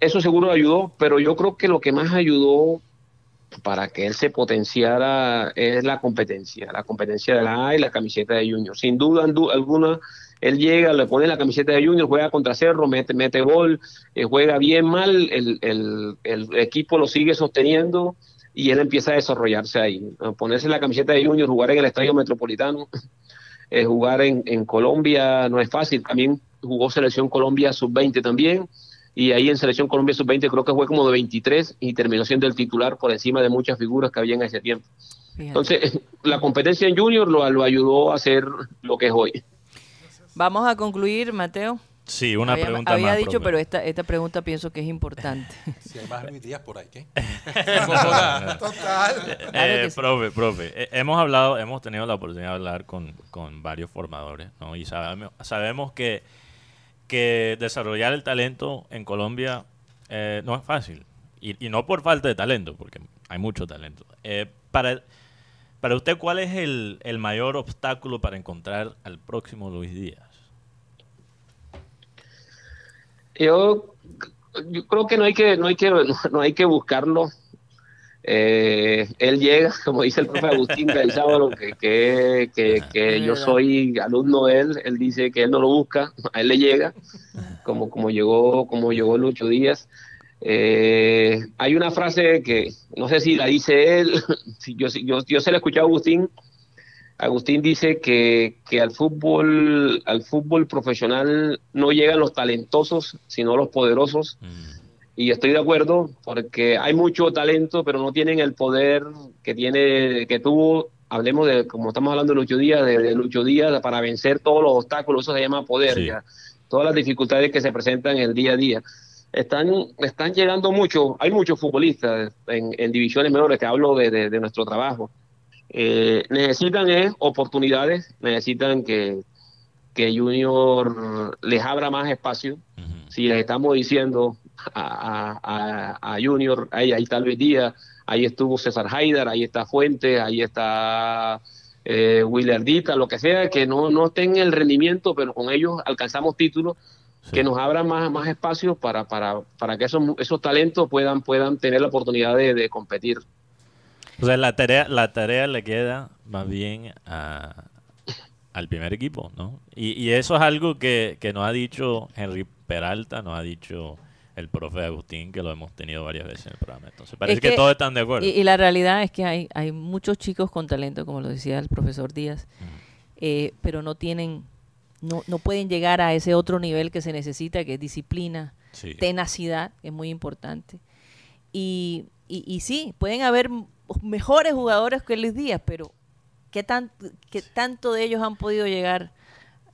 Eso seguro ayudó, pero yo creo que lo que más ayudó para que él se potenciara es la competencia, la competencia de la A y la camiseta de Junior. Sin duda alguna, él llega, le pone la camiseta de Junior, juega contra Cerro, mete, mete gol, eh, juega bien mal, el, el, el equipo lo sigue sosteniendo y él empieza a desarrollarse ahí. Ponerse la camiseta de Junior, jugar en el Estadio Metropolitano, eh, jugar en, en, Colombia no es fácil. También jugó Selección Colombia Sub-20 también. Y ahí en Selección Colombia Sub-20 creo que fue como de 23 y terminó siendo el titular por encima de muchas figuras que había en ese tiempo. Entonces, la competencia en Junior lo, lo ayudó a ser lo que es hoy. Vamos a concluir, Mateo. Sí, una había, pregunta había más. dicho, profe. pero esta, esta pregunta pienso que es importante. Si hay más días por ahí, ¿qué? Total. Eh. Profe, profe, eh, hemos hablado, hemos tenido la oportunidad de hablar con, con varios formadores, ¿no? Y sabemos, sabemos que, que desarrollar el talento en Colombia eh, no es fácil. Y, y, no por falta de talento, porque hay mucho talento. Eh, para, para usted, ¿cuál es el, el mayor obstáculo para encontrar al próximo Luis Díaz? Yo, yo creo que no hay que, no hay que, no hay que buscarlo. Eh, él llega, como dice el profe Agustín Gaizábalo, que, que, que, que yo soy alumno de él, él dice que él no lo busca, a él le llega, como, como llegó, como llegó Lucho Díaz. Eh, hay una frase que no sé si la dice él, si yo, yo, yo se la escuché a Agustín, Agustín dice que, que, al fútbol, al fútbol profesional no llegan los talentosos, sino los poderosos. Mm. Y estoy de acuerdo, porque hay mucho talento, pero no tienen el poder que tiene, que tuvo, hablemos de, como estamos hablando de Lucho Díaz, de, de Lucho Díaz, para vencer todos los obstáculos, eso se llama poder, sí. ya. todas las dificultades que se presentan en el día a día. Están, están llegando muchos, hay muchos futbolistas en, en divisiones menores, te hablo de, de, de nuestro trabajo eh, necesitan eh, oportunidades, necesitan que, que Junior les abra más espacio. Uh -huh. Si les estamos diciendo a, a, a Junior, ahí, ahí está Luis Díaz, ahí estuvo César Haidar, ahí está Fuentes, ahí está eh, Willardita, lo que sea, que no, no estén el rendimiento, pero con ellos alcanzamos títulos. Sí. que nos abran más, más espacio para, para, para que esos, esos talentos puedan, puedan tener la oportunidad de, de competir. O sea, la tarea, la tarea le queda más bien a, al primer equipo, ¿no? Y, y, eso es algo que, que nos ha dicho Henry Peralta, nos ha dicho el profe Agustín, que lo hemos tenido varias veces en el programa. Entonces, parece es que, que, todos están de acuerdo. Y, y, la realidad es que hay, hay muchos chicos con talento, como lo decía el profesor Díaz, uh -huh. eh, pero no tienen, no, no pueden llegar a ese otro nivel que se necesita, que es disciplina, sí. tenacidad, que es muy importante. Y, y, y sí, pueden haber mejores jugadores que Luis Díaz, pero ¿qué, tan, qué tanto de ellos han podido llegar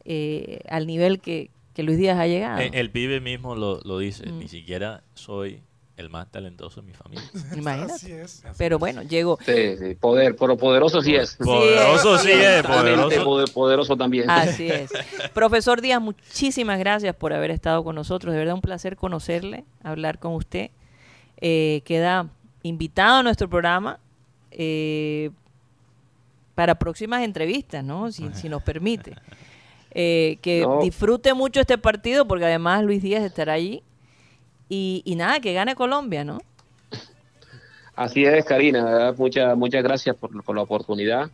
eh, al nivel que, que Luis Díaz ha llegado. Eh, El, pibe mismo lo, lo dice, Mm. ni siquiera soy el más talentoso de mi familia. Imagínate. Así es. Pero bueno, llegó. Sí, sí, poder, pero poderoso sí es. Poderoso sí es, poderoso. poder- poderoso también. Así es. Profesor Díaz, muchísimas gracias por haber estado con nosotros. De verdad un placer conocerle, hablar con usted. Eh, queda invitado a nuestro programa eh, para próximas entrevistas, ¿no? Si, si nos permite. Eh, que No. disfrute mucho este partido porque además Luis Díaz estará allí. Y, y nada, que gane Colombia, ¿no? Así es, Karina. Muchas, muchas gracias por, por la oportunidad.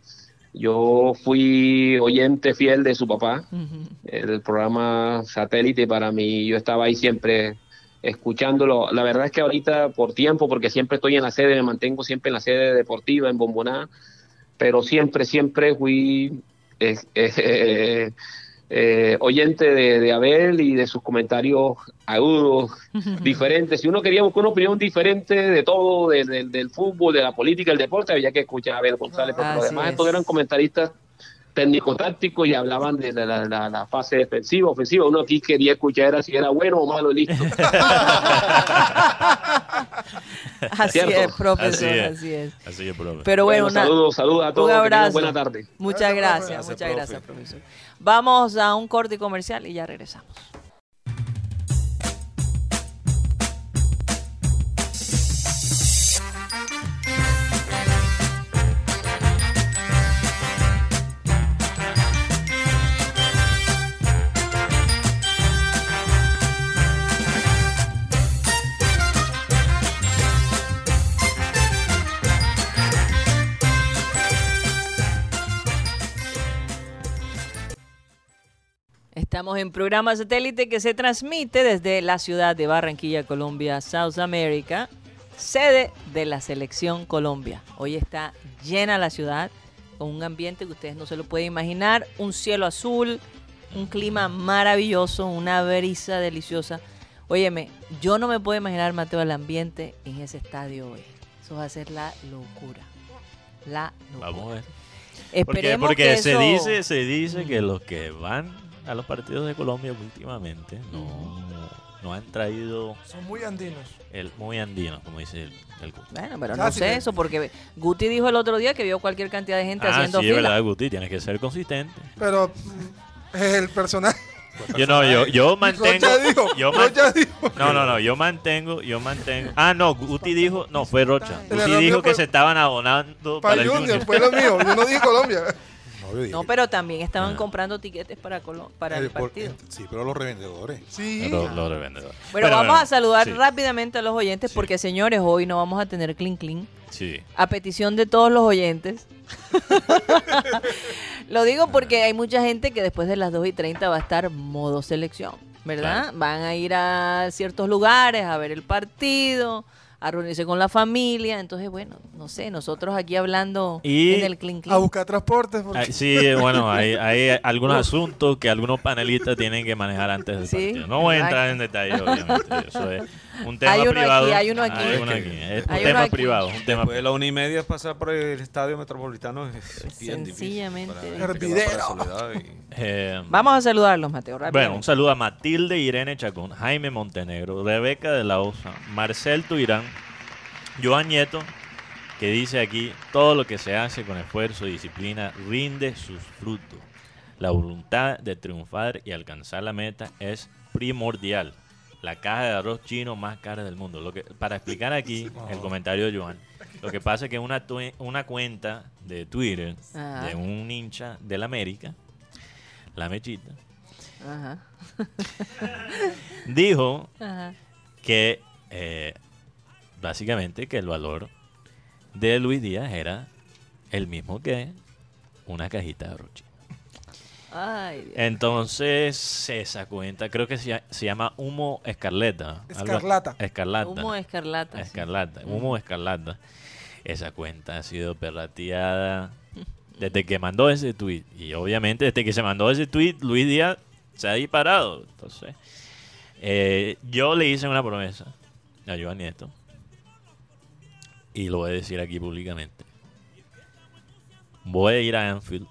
Yo fui oyente fiel de su papá, el programa satélite para mí. Yo estaba ahí siempre escuchándolo. La verdad es que ahorita por tiempo, porque siempre estoy en la sede, me mantengo siempre en la sede deportiva, en Bomboná, pero siempre, siempre fui eh, eh, eh, oyente de, de Abel y de sus comentarios agudos, diferentes. Si uno quería buscar una opinión diferente de todo, de- de- del fútbol, de la política, del deporte, había que escuchar a Abel González, porque los Así demás es. todos eran comentaristas técnico-tácticos y hablaban de la, la- la- la fase defensiva, ofensiva. Uno aquí quería escuchar era si era bueno o malo, y listo. Así Cierto. es, profesor, Así así es. es. Así es, profe. Pero bueno, saludos, saludos a todos. un abrazo. buena tarde. Muchas Gracias, muchas profe. gracias, profesor. Vamos a un corte comercial y ya regresamos. Estamos en programa satélite que se transmite desde la ciudad de Barranquilla, Colombia, South America, sede de la selección Colombia. Hoy está llena la ciudad con un ambiente que ustedes no se lo pueden imaginar, un cielo azul, un clima maravilloso, una brisa deliciosa. Óyeme, yo no me puedo imaginar, Mateo, el ambiente en ese estadio hoy. Eso va a ser la locura. La locura. Vamos a ver. Porque, Esperemos porque que se eso- dice, se dice que los que van a los partidos de Colombia últimamente no, no han traído Son muy andinos. el muy andino, como dice el, el Guti. Bueno, pero no sé eso, porque Guti dijo el otro día que vio cualquier cantidad de gente Ah, haciendo sí, es fila. verdad, Guti, tienes que ser consistente. Pero mm, el personaje. Yo no, yo, yo mantengo. Rocha dijo. yo man- Rocha dijo. no, no, no, yo mantengo, yo mantengo. Ah, no, Guti dijo, no, fue Rocha. Guti dijo que fue- se estaban abonando para, Para el Junior, Junior. fue lo mío. Yo no dije Colombia. No, pero también estaban Ah. comprando tiquetes para, Colo- para eh, el por- partido. sí, pero los revendedores. Sí. Los- los revendedores. Bueno, vamos a saludar sí, rápidamente a los oyentes Sí. porque, señores, hoy no vamos a tener clean clean. Sí. A petición de todos los oyentes. Lo digo porque hay mucha gente que después de las 2 y 30 va a estar modo selección, ¿verdad? Claro. Van a ir a ciertos lugares a ver el partido, a reunirse con la familia. Entonces, bueno, no sé, nosotros aquí hablando Y- en el clean A buscar transportes. porque- Sí, bueno, hay, hay algunos asuntos que algunos panelistas tienen que manejar antes del Sí, partido. No voy a entrar en detalle, obviamente. Eso es un tema Hay uno privado. aquí, hay uno aquí. Hay uno aquí. Es un Hay tema uno aquí. privado. Un tema Después de la una y media pasar por el estadio metropolitano es bien difícil. Sencillamente. para- y- Eh, Vamos a saludarlos, Mateo, Bueno, un saludo a Matilde Irene Chacón, Jaime Montenegro, Rebeca de la Osa, Marcel Tuirán, Joan Nieto, que dice aquí, todo lo que se hace con esfuerzo y disciplina rinde sus frutos. La voluntad de triunfar y alcanzar la meta es primordial. La caja de arroz chino más cara del mundo. Lo que, para explicar aquí el comentario de Joan, lo que pasa es que una, una cuenta de Twitter Ajá. de un hincha del América, la mechita, Ajá, dijo ajá. que eh, básicamente que el valor de Luis Díaz era el mismo que una cajita de arroz chino. Ay. Entonces esa cuenta creo que se, ll- se llama humo escarlata. algo- Escarlata. Escarlata. Humo escarlata. sí. Escarlata. Humo escarlata. Esa cuenta ha sido perrateada desde que mandó ese tweet. Y obviamente desde que se mandó ese tweet, Luis Díaz se ha disparado. Entonces, eh, yo le hice una promesa a Joan Nieto. Y lo voy a decir aquí públicamente. Voy a ir a Anfield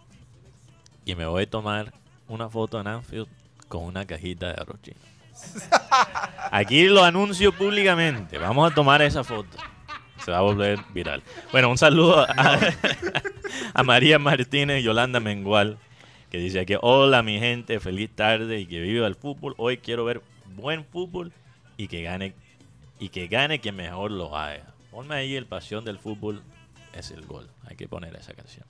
y me voy a tomar una foto en Anfield con una cajita de arroz chino. Aquí lo anuncio públicamente. Vamos a tomar esa foto. Se va a volver viral. Bueno, un saludo a, a María Martínez y Yolanda Mengual, que dice que hola mi gente, feliz tarde y que viva el fútbol. Hoy quiero ver buen fútbol y que gane y que gane quien mejor lo haga. Ponme ahí el pasión del fútbol es el gol. Hay que poner esa canción.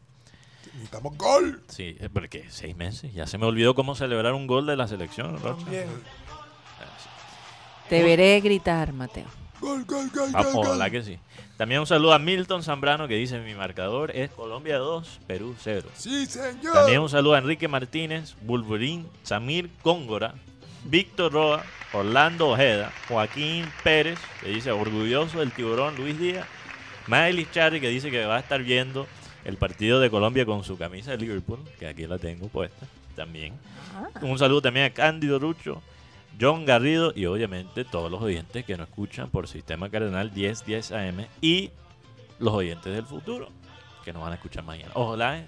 Necesitamos gol. Sí, eh, porque seis meses. Ya se me olvidó cómo celebrar un gol de la selección. Rocha. También. Te veré gritar, Mateo. Gol, gol, gol, Vamos, gol, ojalá gol. que sí. También un saludo a Milton Zambrano que dice mi marcador es Colombia 2, Perú 0. Sí, señor. También un saludo a Enrique Martínez, Bulburín, Samir Góngora, Víctor Roa, Orlando Ojeda, Joaquín Pérez, que dice orgulloso del tiburón Luis Díaz, Miley Charry, que dice que va a estar viendo el partido de Colombia con su camisa de Liverpool, que aquí la tengo puesta también. Un saludo también a Cándido Rucho, John Garrido y obviamente todos los oyentes que nos escuchan por Sistema Cardenal 1010 AM y los oyentes del futuro que nos van a escuchar mañana. Ojalá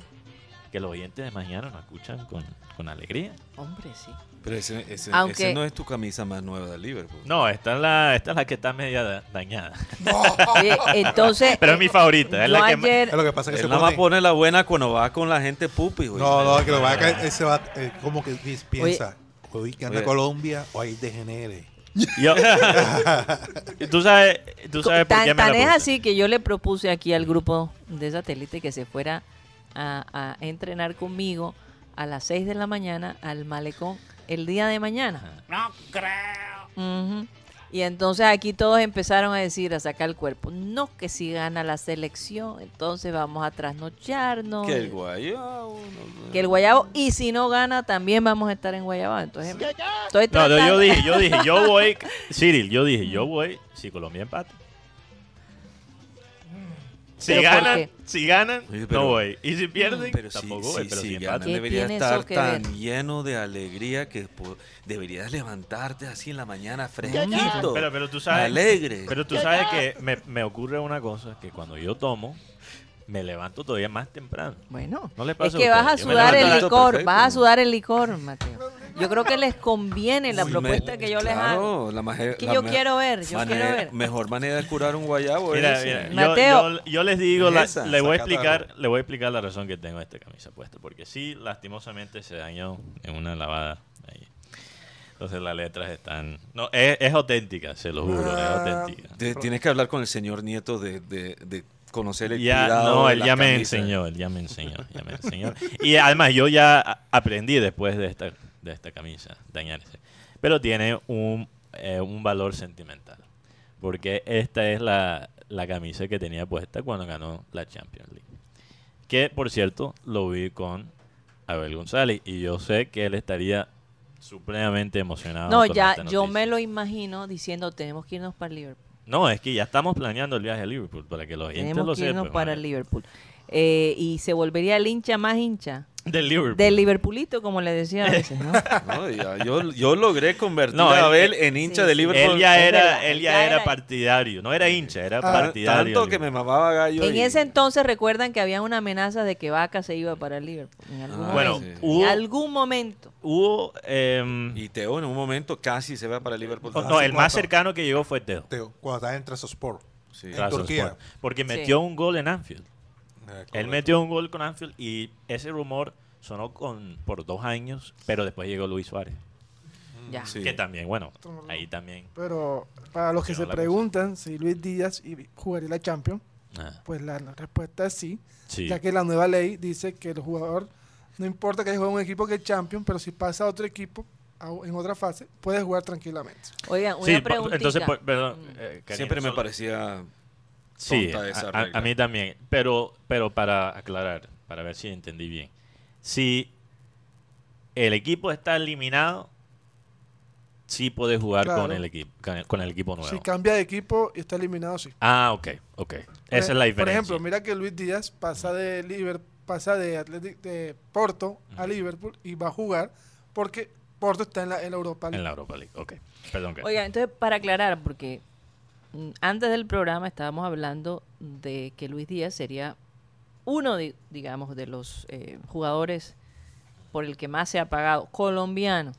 que los oyentes de mañana nos escuchan con, con alegría. Hombre, sí. Pero ese, ese, Aunque- ese no es tu camisa más nueva de Liverpool. No, esta es la, esta es la que está media da- dañada. Oye, entonces, Pero es mi favorita. Es la que ayer, Es lo que pasa que Él se nada más pone... pone la buena cuando va con la gente pupi. güey. No, no, que lo va a caer, ese va, eh, como que piensa, hoy gana Oye. Colombia o ahí degenere. Yo- tú sabes, tú sabes por tan, qué me tan la es así que yo le propuse aquí al grupo de satélite que se fuera a, a entrenar conmigo a las 6 de la mañana al malecón el día de mañana. No creo. Y entonces aquí todos empezaron a decir, a sacar el cuerpo, no, que si gana la selección, entonces vamos a trasnocharnos. Que el guayabo. no- que el Guayabo, y si no gana, también vamos a estar en Guayabo. Entonces, estoy No, no, yo dije, yo dije, yo voy, Cyril, yo dije, yo voy si Colombia empata. Si ¿Pero por ganan, si ganan, Oye, pero- no voy. Y si pierden, Pero tampoco voy. si, Pero si si ganan, empatan. ¿Qué debería estar tan ver? lleno de alegría que deberías levantarte así en la mañana fresquito. Pero, pero tú sabes, Alegre. pero tú sabes que me, me ocurre una cosa, que cuando yo tomo, me levanto todavía más temprano. Bueno, ¿No le es pasa a que vas a? Yo me sudar el licor, perfecto. vas a sudar el licor, Mateo. Yo creo que les conviene la Uy, propuesta me- que yo les claro, hago. la maje- Que la yo me- quiero ver, yo manera- quiero ver. Mejor manera de curar un guayabo Mira, es mira, yo, Mateo. yo- yo les digo, la- Esa, le voy a explicar, le voy a explicar la razón que tengo esta camisa puesta, porque sí, lastimosamente se dañó en una lavada ahí. Entonces las letras están, no, es, es auténtica, se lo juro, Ah, es auténtica. Te- tienes que hablar con el señor nieto de, de, de conocer el Ya, cuidado no, él ya me camisa. enseñó, él ya me enseñó, ya me enseñó. Y además yo ya a- aprendí después de esta, de esta camisa, dañarse. Pero tiene un, eh, un valor sentimental. Porque esta es la, la camisa que tenía puesta cuando ganó la Champions League. Que, por cierto, lo vi con Abel González. Y yo sé que él estaría supremamente emocionado. No, con ya, esta yo me lo imagino diciendo, tenemos que irnos para Liverpool. No, es que ya estamos planeando el viaje a Liverpool para que los Tenemos lo que irnos sepan. para ¿no? Liverpool. Eh, y se volvería el hincha más hincha Del Liverpool. del Liverpoolito, como le decía a veces, ¿no? No, ya, yo, yo logré convertir No, a Abel en hincha sí, de. Liverpool. Él ya era, él ya ya era era- partidario, no era hincha, era Ah, partidario. Tanto que me mamaba gallo. En y- ese entonces recuerdan que había una amenaza de que Vaca se iba para Liverpool. En algún Ah, Bueno, momento. sí. hubo, en algún momento. hubo em, Y Teo en un momento casi se va para Liverpool. oh, Ah, no, el más cercano que llegó fue Teo. Teo, cuando estaba en Trasosport. Sí. En Turquía. Porque Sí. metió un gol en Anfield. Eh, Él metió un gol con Anfield y ese rumor sonó con por dos años, pero después llegó Luis Suárez. Ya. Sí. Que también, bueno, ahí también. Pero para los que se preguntan si Luis Díaz jugaría la Champions, ah, pues la, la respuesta es sí, sí. ya que la nueva ley dice que el jugador, no importa que haya jugado en un equipo que es Champions, pero si pasa a otro equipo a- en otra fase, puede jugar tranquilamente. Oigan, una Sí, preguntita. entonces, por- perdón, Mm. eh, Karina, Siempre me solo- parecía Sí, esa a- a, regla. a mí también. Pero, pero para aclarar, para ver si entendí bien. Si el equipo está eliminado, sí puede jugar con Claro. el equipo con el, con el equipo nuevo. Si cambia de equipo y está eliminado, sí. ah, ok, ok. Esa es la diferencia. Por ejemplo, mira que Luis Díaz pasa de Liver, pasa de, Athletic- de Porto a Liverpool y va a jugar porque Porto está en la, en la Europa League. En la Europa League, ok. Perdón. Oigan, entonces para aclarar, porque antes del programa estábamos hablando de que Luis Díaz sería uno, di- digamos, de los eh, jugadores por el que más se ha pagado, colombiano.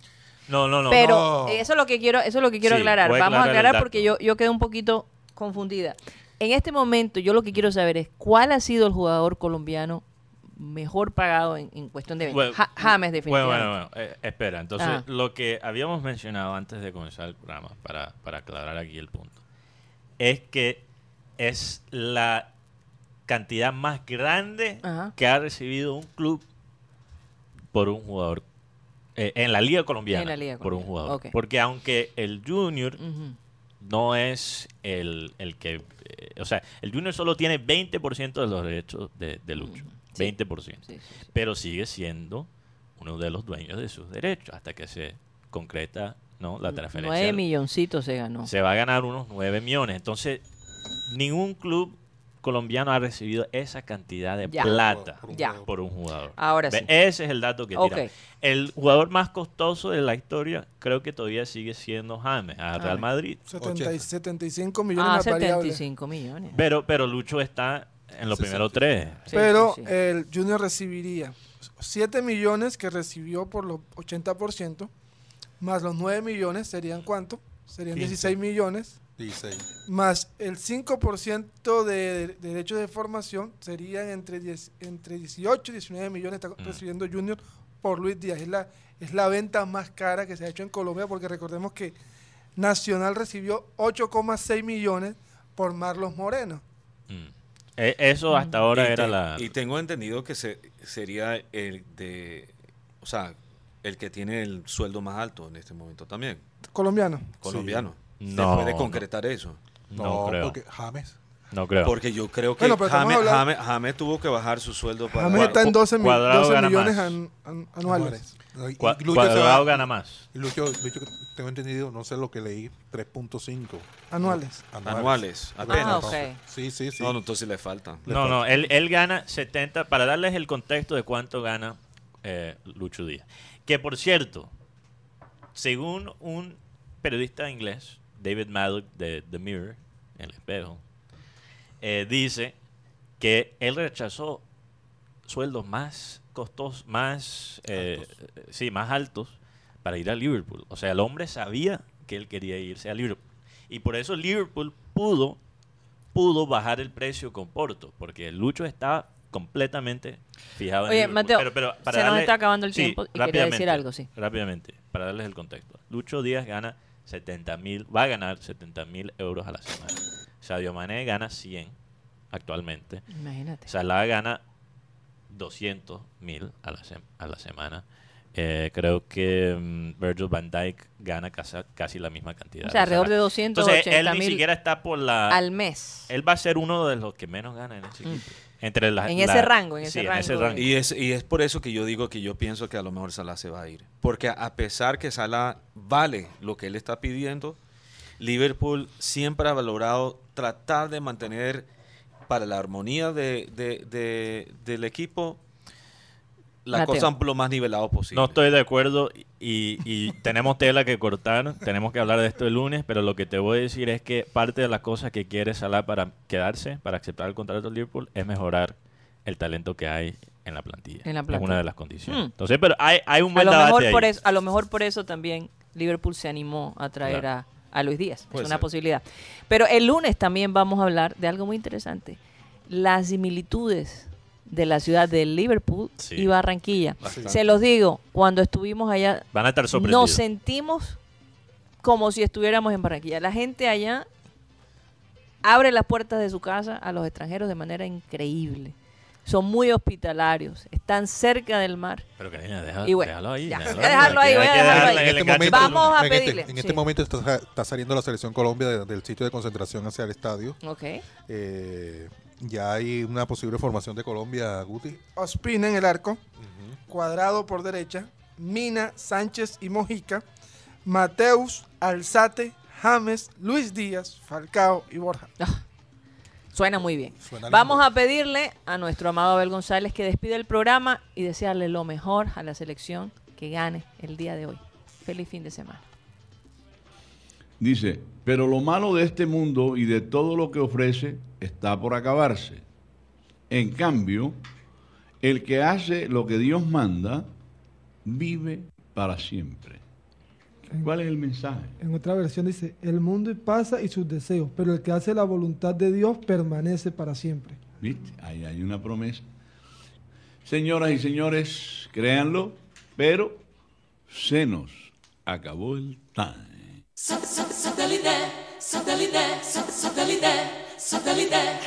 No, no, no. Pero no. eso es lo que quiero, eso es lo que quiero Sí, aclarar. Vamos a aclarar porque yo, yo quedé un poquito confundida. En este momento, yo lo que quiero saber es cuál ha sido el jugador colombiano mejor pagado en, en cuestión de Bueno, Ja- James, Bueno, definitivamente. bueno, bueno. eh, espera, entonces Ah. lo que habíamos mencionado antes de comenzar el programa, para, para aclarar aquí el punto, es que es la cantidad más grande Ajá. que ha recibido un club por un jugador eh, en la liga colombiana En la liga por un jugador porque aunque el junior no es el, el que eh, o sea el junior solo tiene 20% de los derechos de, de Lucho Sí. 20% Sí, sí, sí. pero sigue siendo uno de los dueños de sus derechos hasta que se concreta no la transferencia Nueve milloncitos se ganó. se va a ganar unos 9 millones entonces ningún club colombiano ha recibido esa cantidad de Ya. plata Por un Ya. jugador. por un jugador Ahora sí. ese es el dato que tira el jugador más costoso de la historia creo que todavía sigue siendo James a Real. Madrid 70 y 80. 75 millones Ah, más variables. 75 millones. pero pero Lucho está en los 60. primeros tres Sí, Pero sí, sí. el Junior recibiría 7 millones que recibió por los 80%, más los 9 millones, ¿serían cuánto? Serían 15. 16 millones, 16. más el 5% de, de derechos de formación, serían entre, 10 entre 18 y 19 millones está Mm. recibiendo Junior por Luis Díaz. Es la, es la venta más cara que se ha hecho en Colombia, porque recordemos que Nacional recibió 8,6 millones por Marlos Moreno. Mm. E- eso hasta ahora Y era te- la Y tengo entendido que se, sería el de, o sea, el que tiene el sueldo más alto en este momento también, Colombiano. colombiano. No, ¿Se puede no. concretar eso? no, No, creo porque James. no creo Porque yo creo que Bueno, James, James- James tuvo que bajar su sueldo para... James está en 12, mil- Cuadrado 12 gana millones an- an- anuales. Cua- Lucho se cuadrado va- gana más Lucho, Lucho, tengo entendido, no sé lo que leí, 3.5 Anuales. Anuales, Ah, apenas. ok. Sí, sí, sí. No, no, entonces le falta. Le no falta. no él, él gana 70 para darles el contexto de cuánto gana eh, Lucho Díaz que por cierto según un periodista inglés David Maddock de The Mirror el espejo eh, dice que él rechazó sueldos más costosos, más, eh, sí, más altos para ir a Liverpool. O sea, el hombre sabía que él quería irse a Liverpool. Y por eso Liverpool pudo, pudo bajar el precio con Porto, porque Lucho estaba completamente fijado en Oye, Liverpool. Mateo, Pero- pero para se nos darle- está acabando el Sí, tiempo y quería decir algo, sí. Rápidamente, para darles el contexto. Lucho Díaz gana 70 mil, va a ganar 70 mil euros a la semana. Sadio Mané gana 100 actualmente. Imagínate. Salah gana 200 mil a, la sem- a la semana. Eh, creo que mm, Virgil van Dijk gana casi, casi la misma cantidad. O sea, alrededor de Salah. 280 Entonces, él ni siquiera está por la... al mes. Él va a ser uno de los que menos gana en ese equipo. Entre las-. En ese la- rango, en ese sí, rango Y es, y es por eso que yo digo que yo pienso que a lo mejor Salah se va a ir. Porque a pesar que Salah vale lo que él está pidiendo, Liverpool siempre ha valorado tratar de mantener para la armonía de, de- de- del equipo la Mateo. cosa lo más nivelado posible. No estoy de acuerdo y, y tenemos tela que cortar, tenemos que hablar de esto el lunes, pero lo que te voy a decir es que parte de las cosas que quiere Salah para quedarse, para aceptar el contrato de Liverpool, es mejorar el talento que hay en la plantilla. En la Es plantilla. una de las condiciones. Mm. Entonces, pero hay, hay un A buen lo, debate mejor ahí. por eso, a lo mejor por eso también Liverpool se animó a traer Claro. a, a Luis Díaz. Puede es una ser. posibilidad. Pero el lunes también vamos a hablar de algo muy interesante. Las similitudes de la ciudad de Liverpool Sí. y Barranquilla. Bastante. Se los digo, cuando estuvimos allá, Van a estar sorprendidos. nos sentimos como si estuviéramos en Barranquilla. La gente allá abre las puertas de su casa a los extranjeros de manera increíble. Son muy hospitalarios, están cerca del mar. Pero Karina, deja- Y bueno, déjalo ahí. ya. déjalo Voy a dejarlo ahí, voy a dejarlo ahí. En este momento, Vamos a en este- pedirle, en sí. este momento está, está saliendo la selección Colombia de- del sitio de concentración hacia el estadio. Ok. Eh, ya hay una posible formación de Colombia, Guti. Ospina en el arco, Cuadrado por derecha, Mina, Sánchez y Mojica, Mateus, Alzate, James, Luis Díaz, Falcao y Borja. Suena muy bien. Suena Vamos lindo. a pedirle a nuestro amado Abel González que despide el programa y desearle lo mejor a la selección que gane el día de hoy. Feliz fin de semana. Dice, pero lo malo de este mundo y de todo lo que ofrece está por acabarse. En cambio, el que hace lo que Dios manda, vive para siempre. ¿Cuál es el mensaje? En otra versión dice, el mundo pasa y sus deseos, pero el que hace la voluntad de Dios permanece para siempre. ¿Viste? Ahí hay una promesa. Señoras y señores, créanlo, pero se nos acabó el time. suddenly there, suddenly there, suddenly there, suddenly there.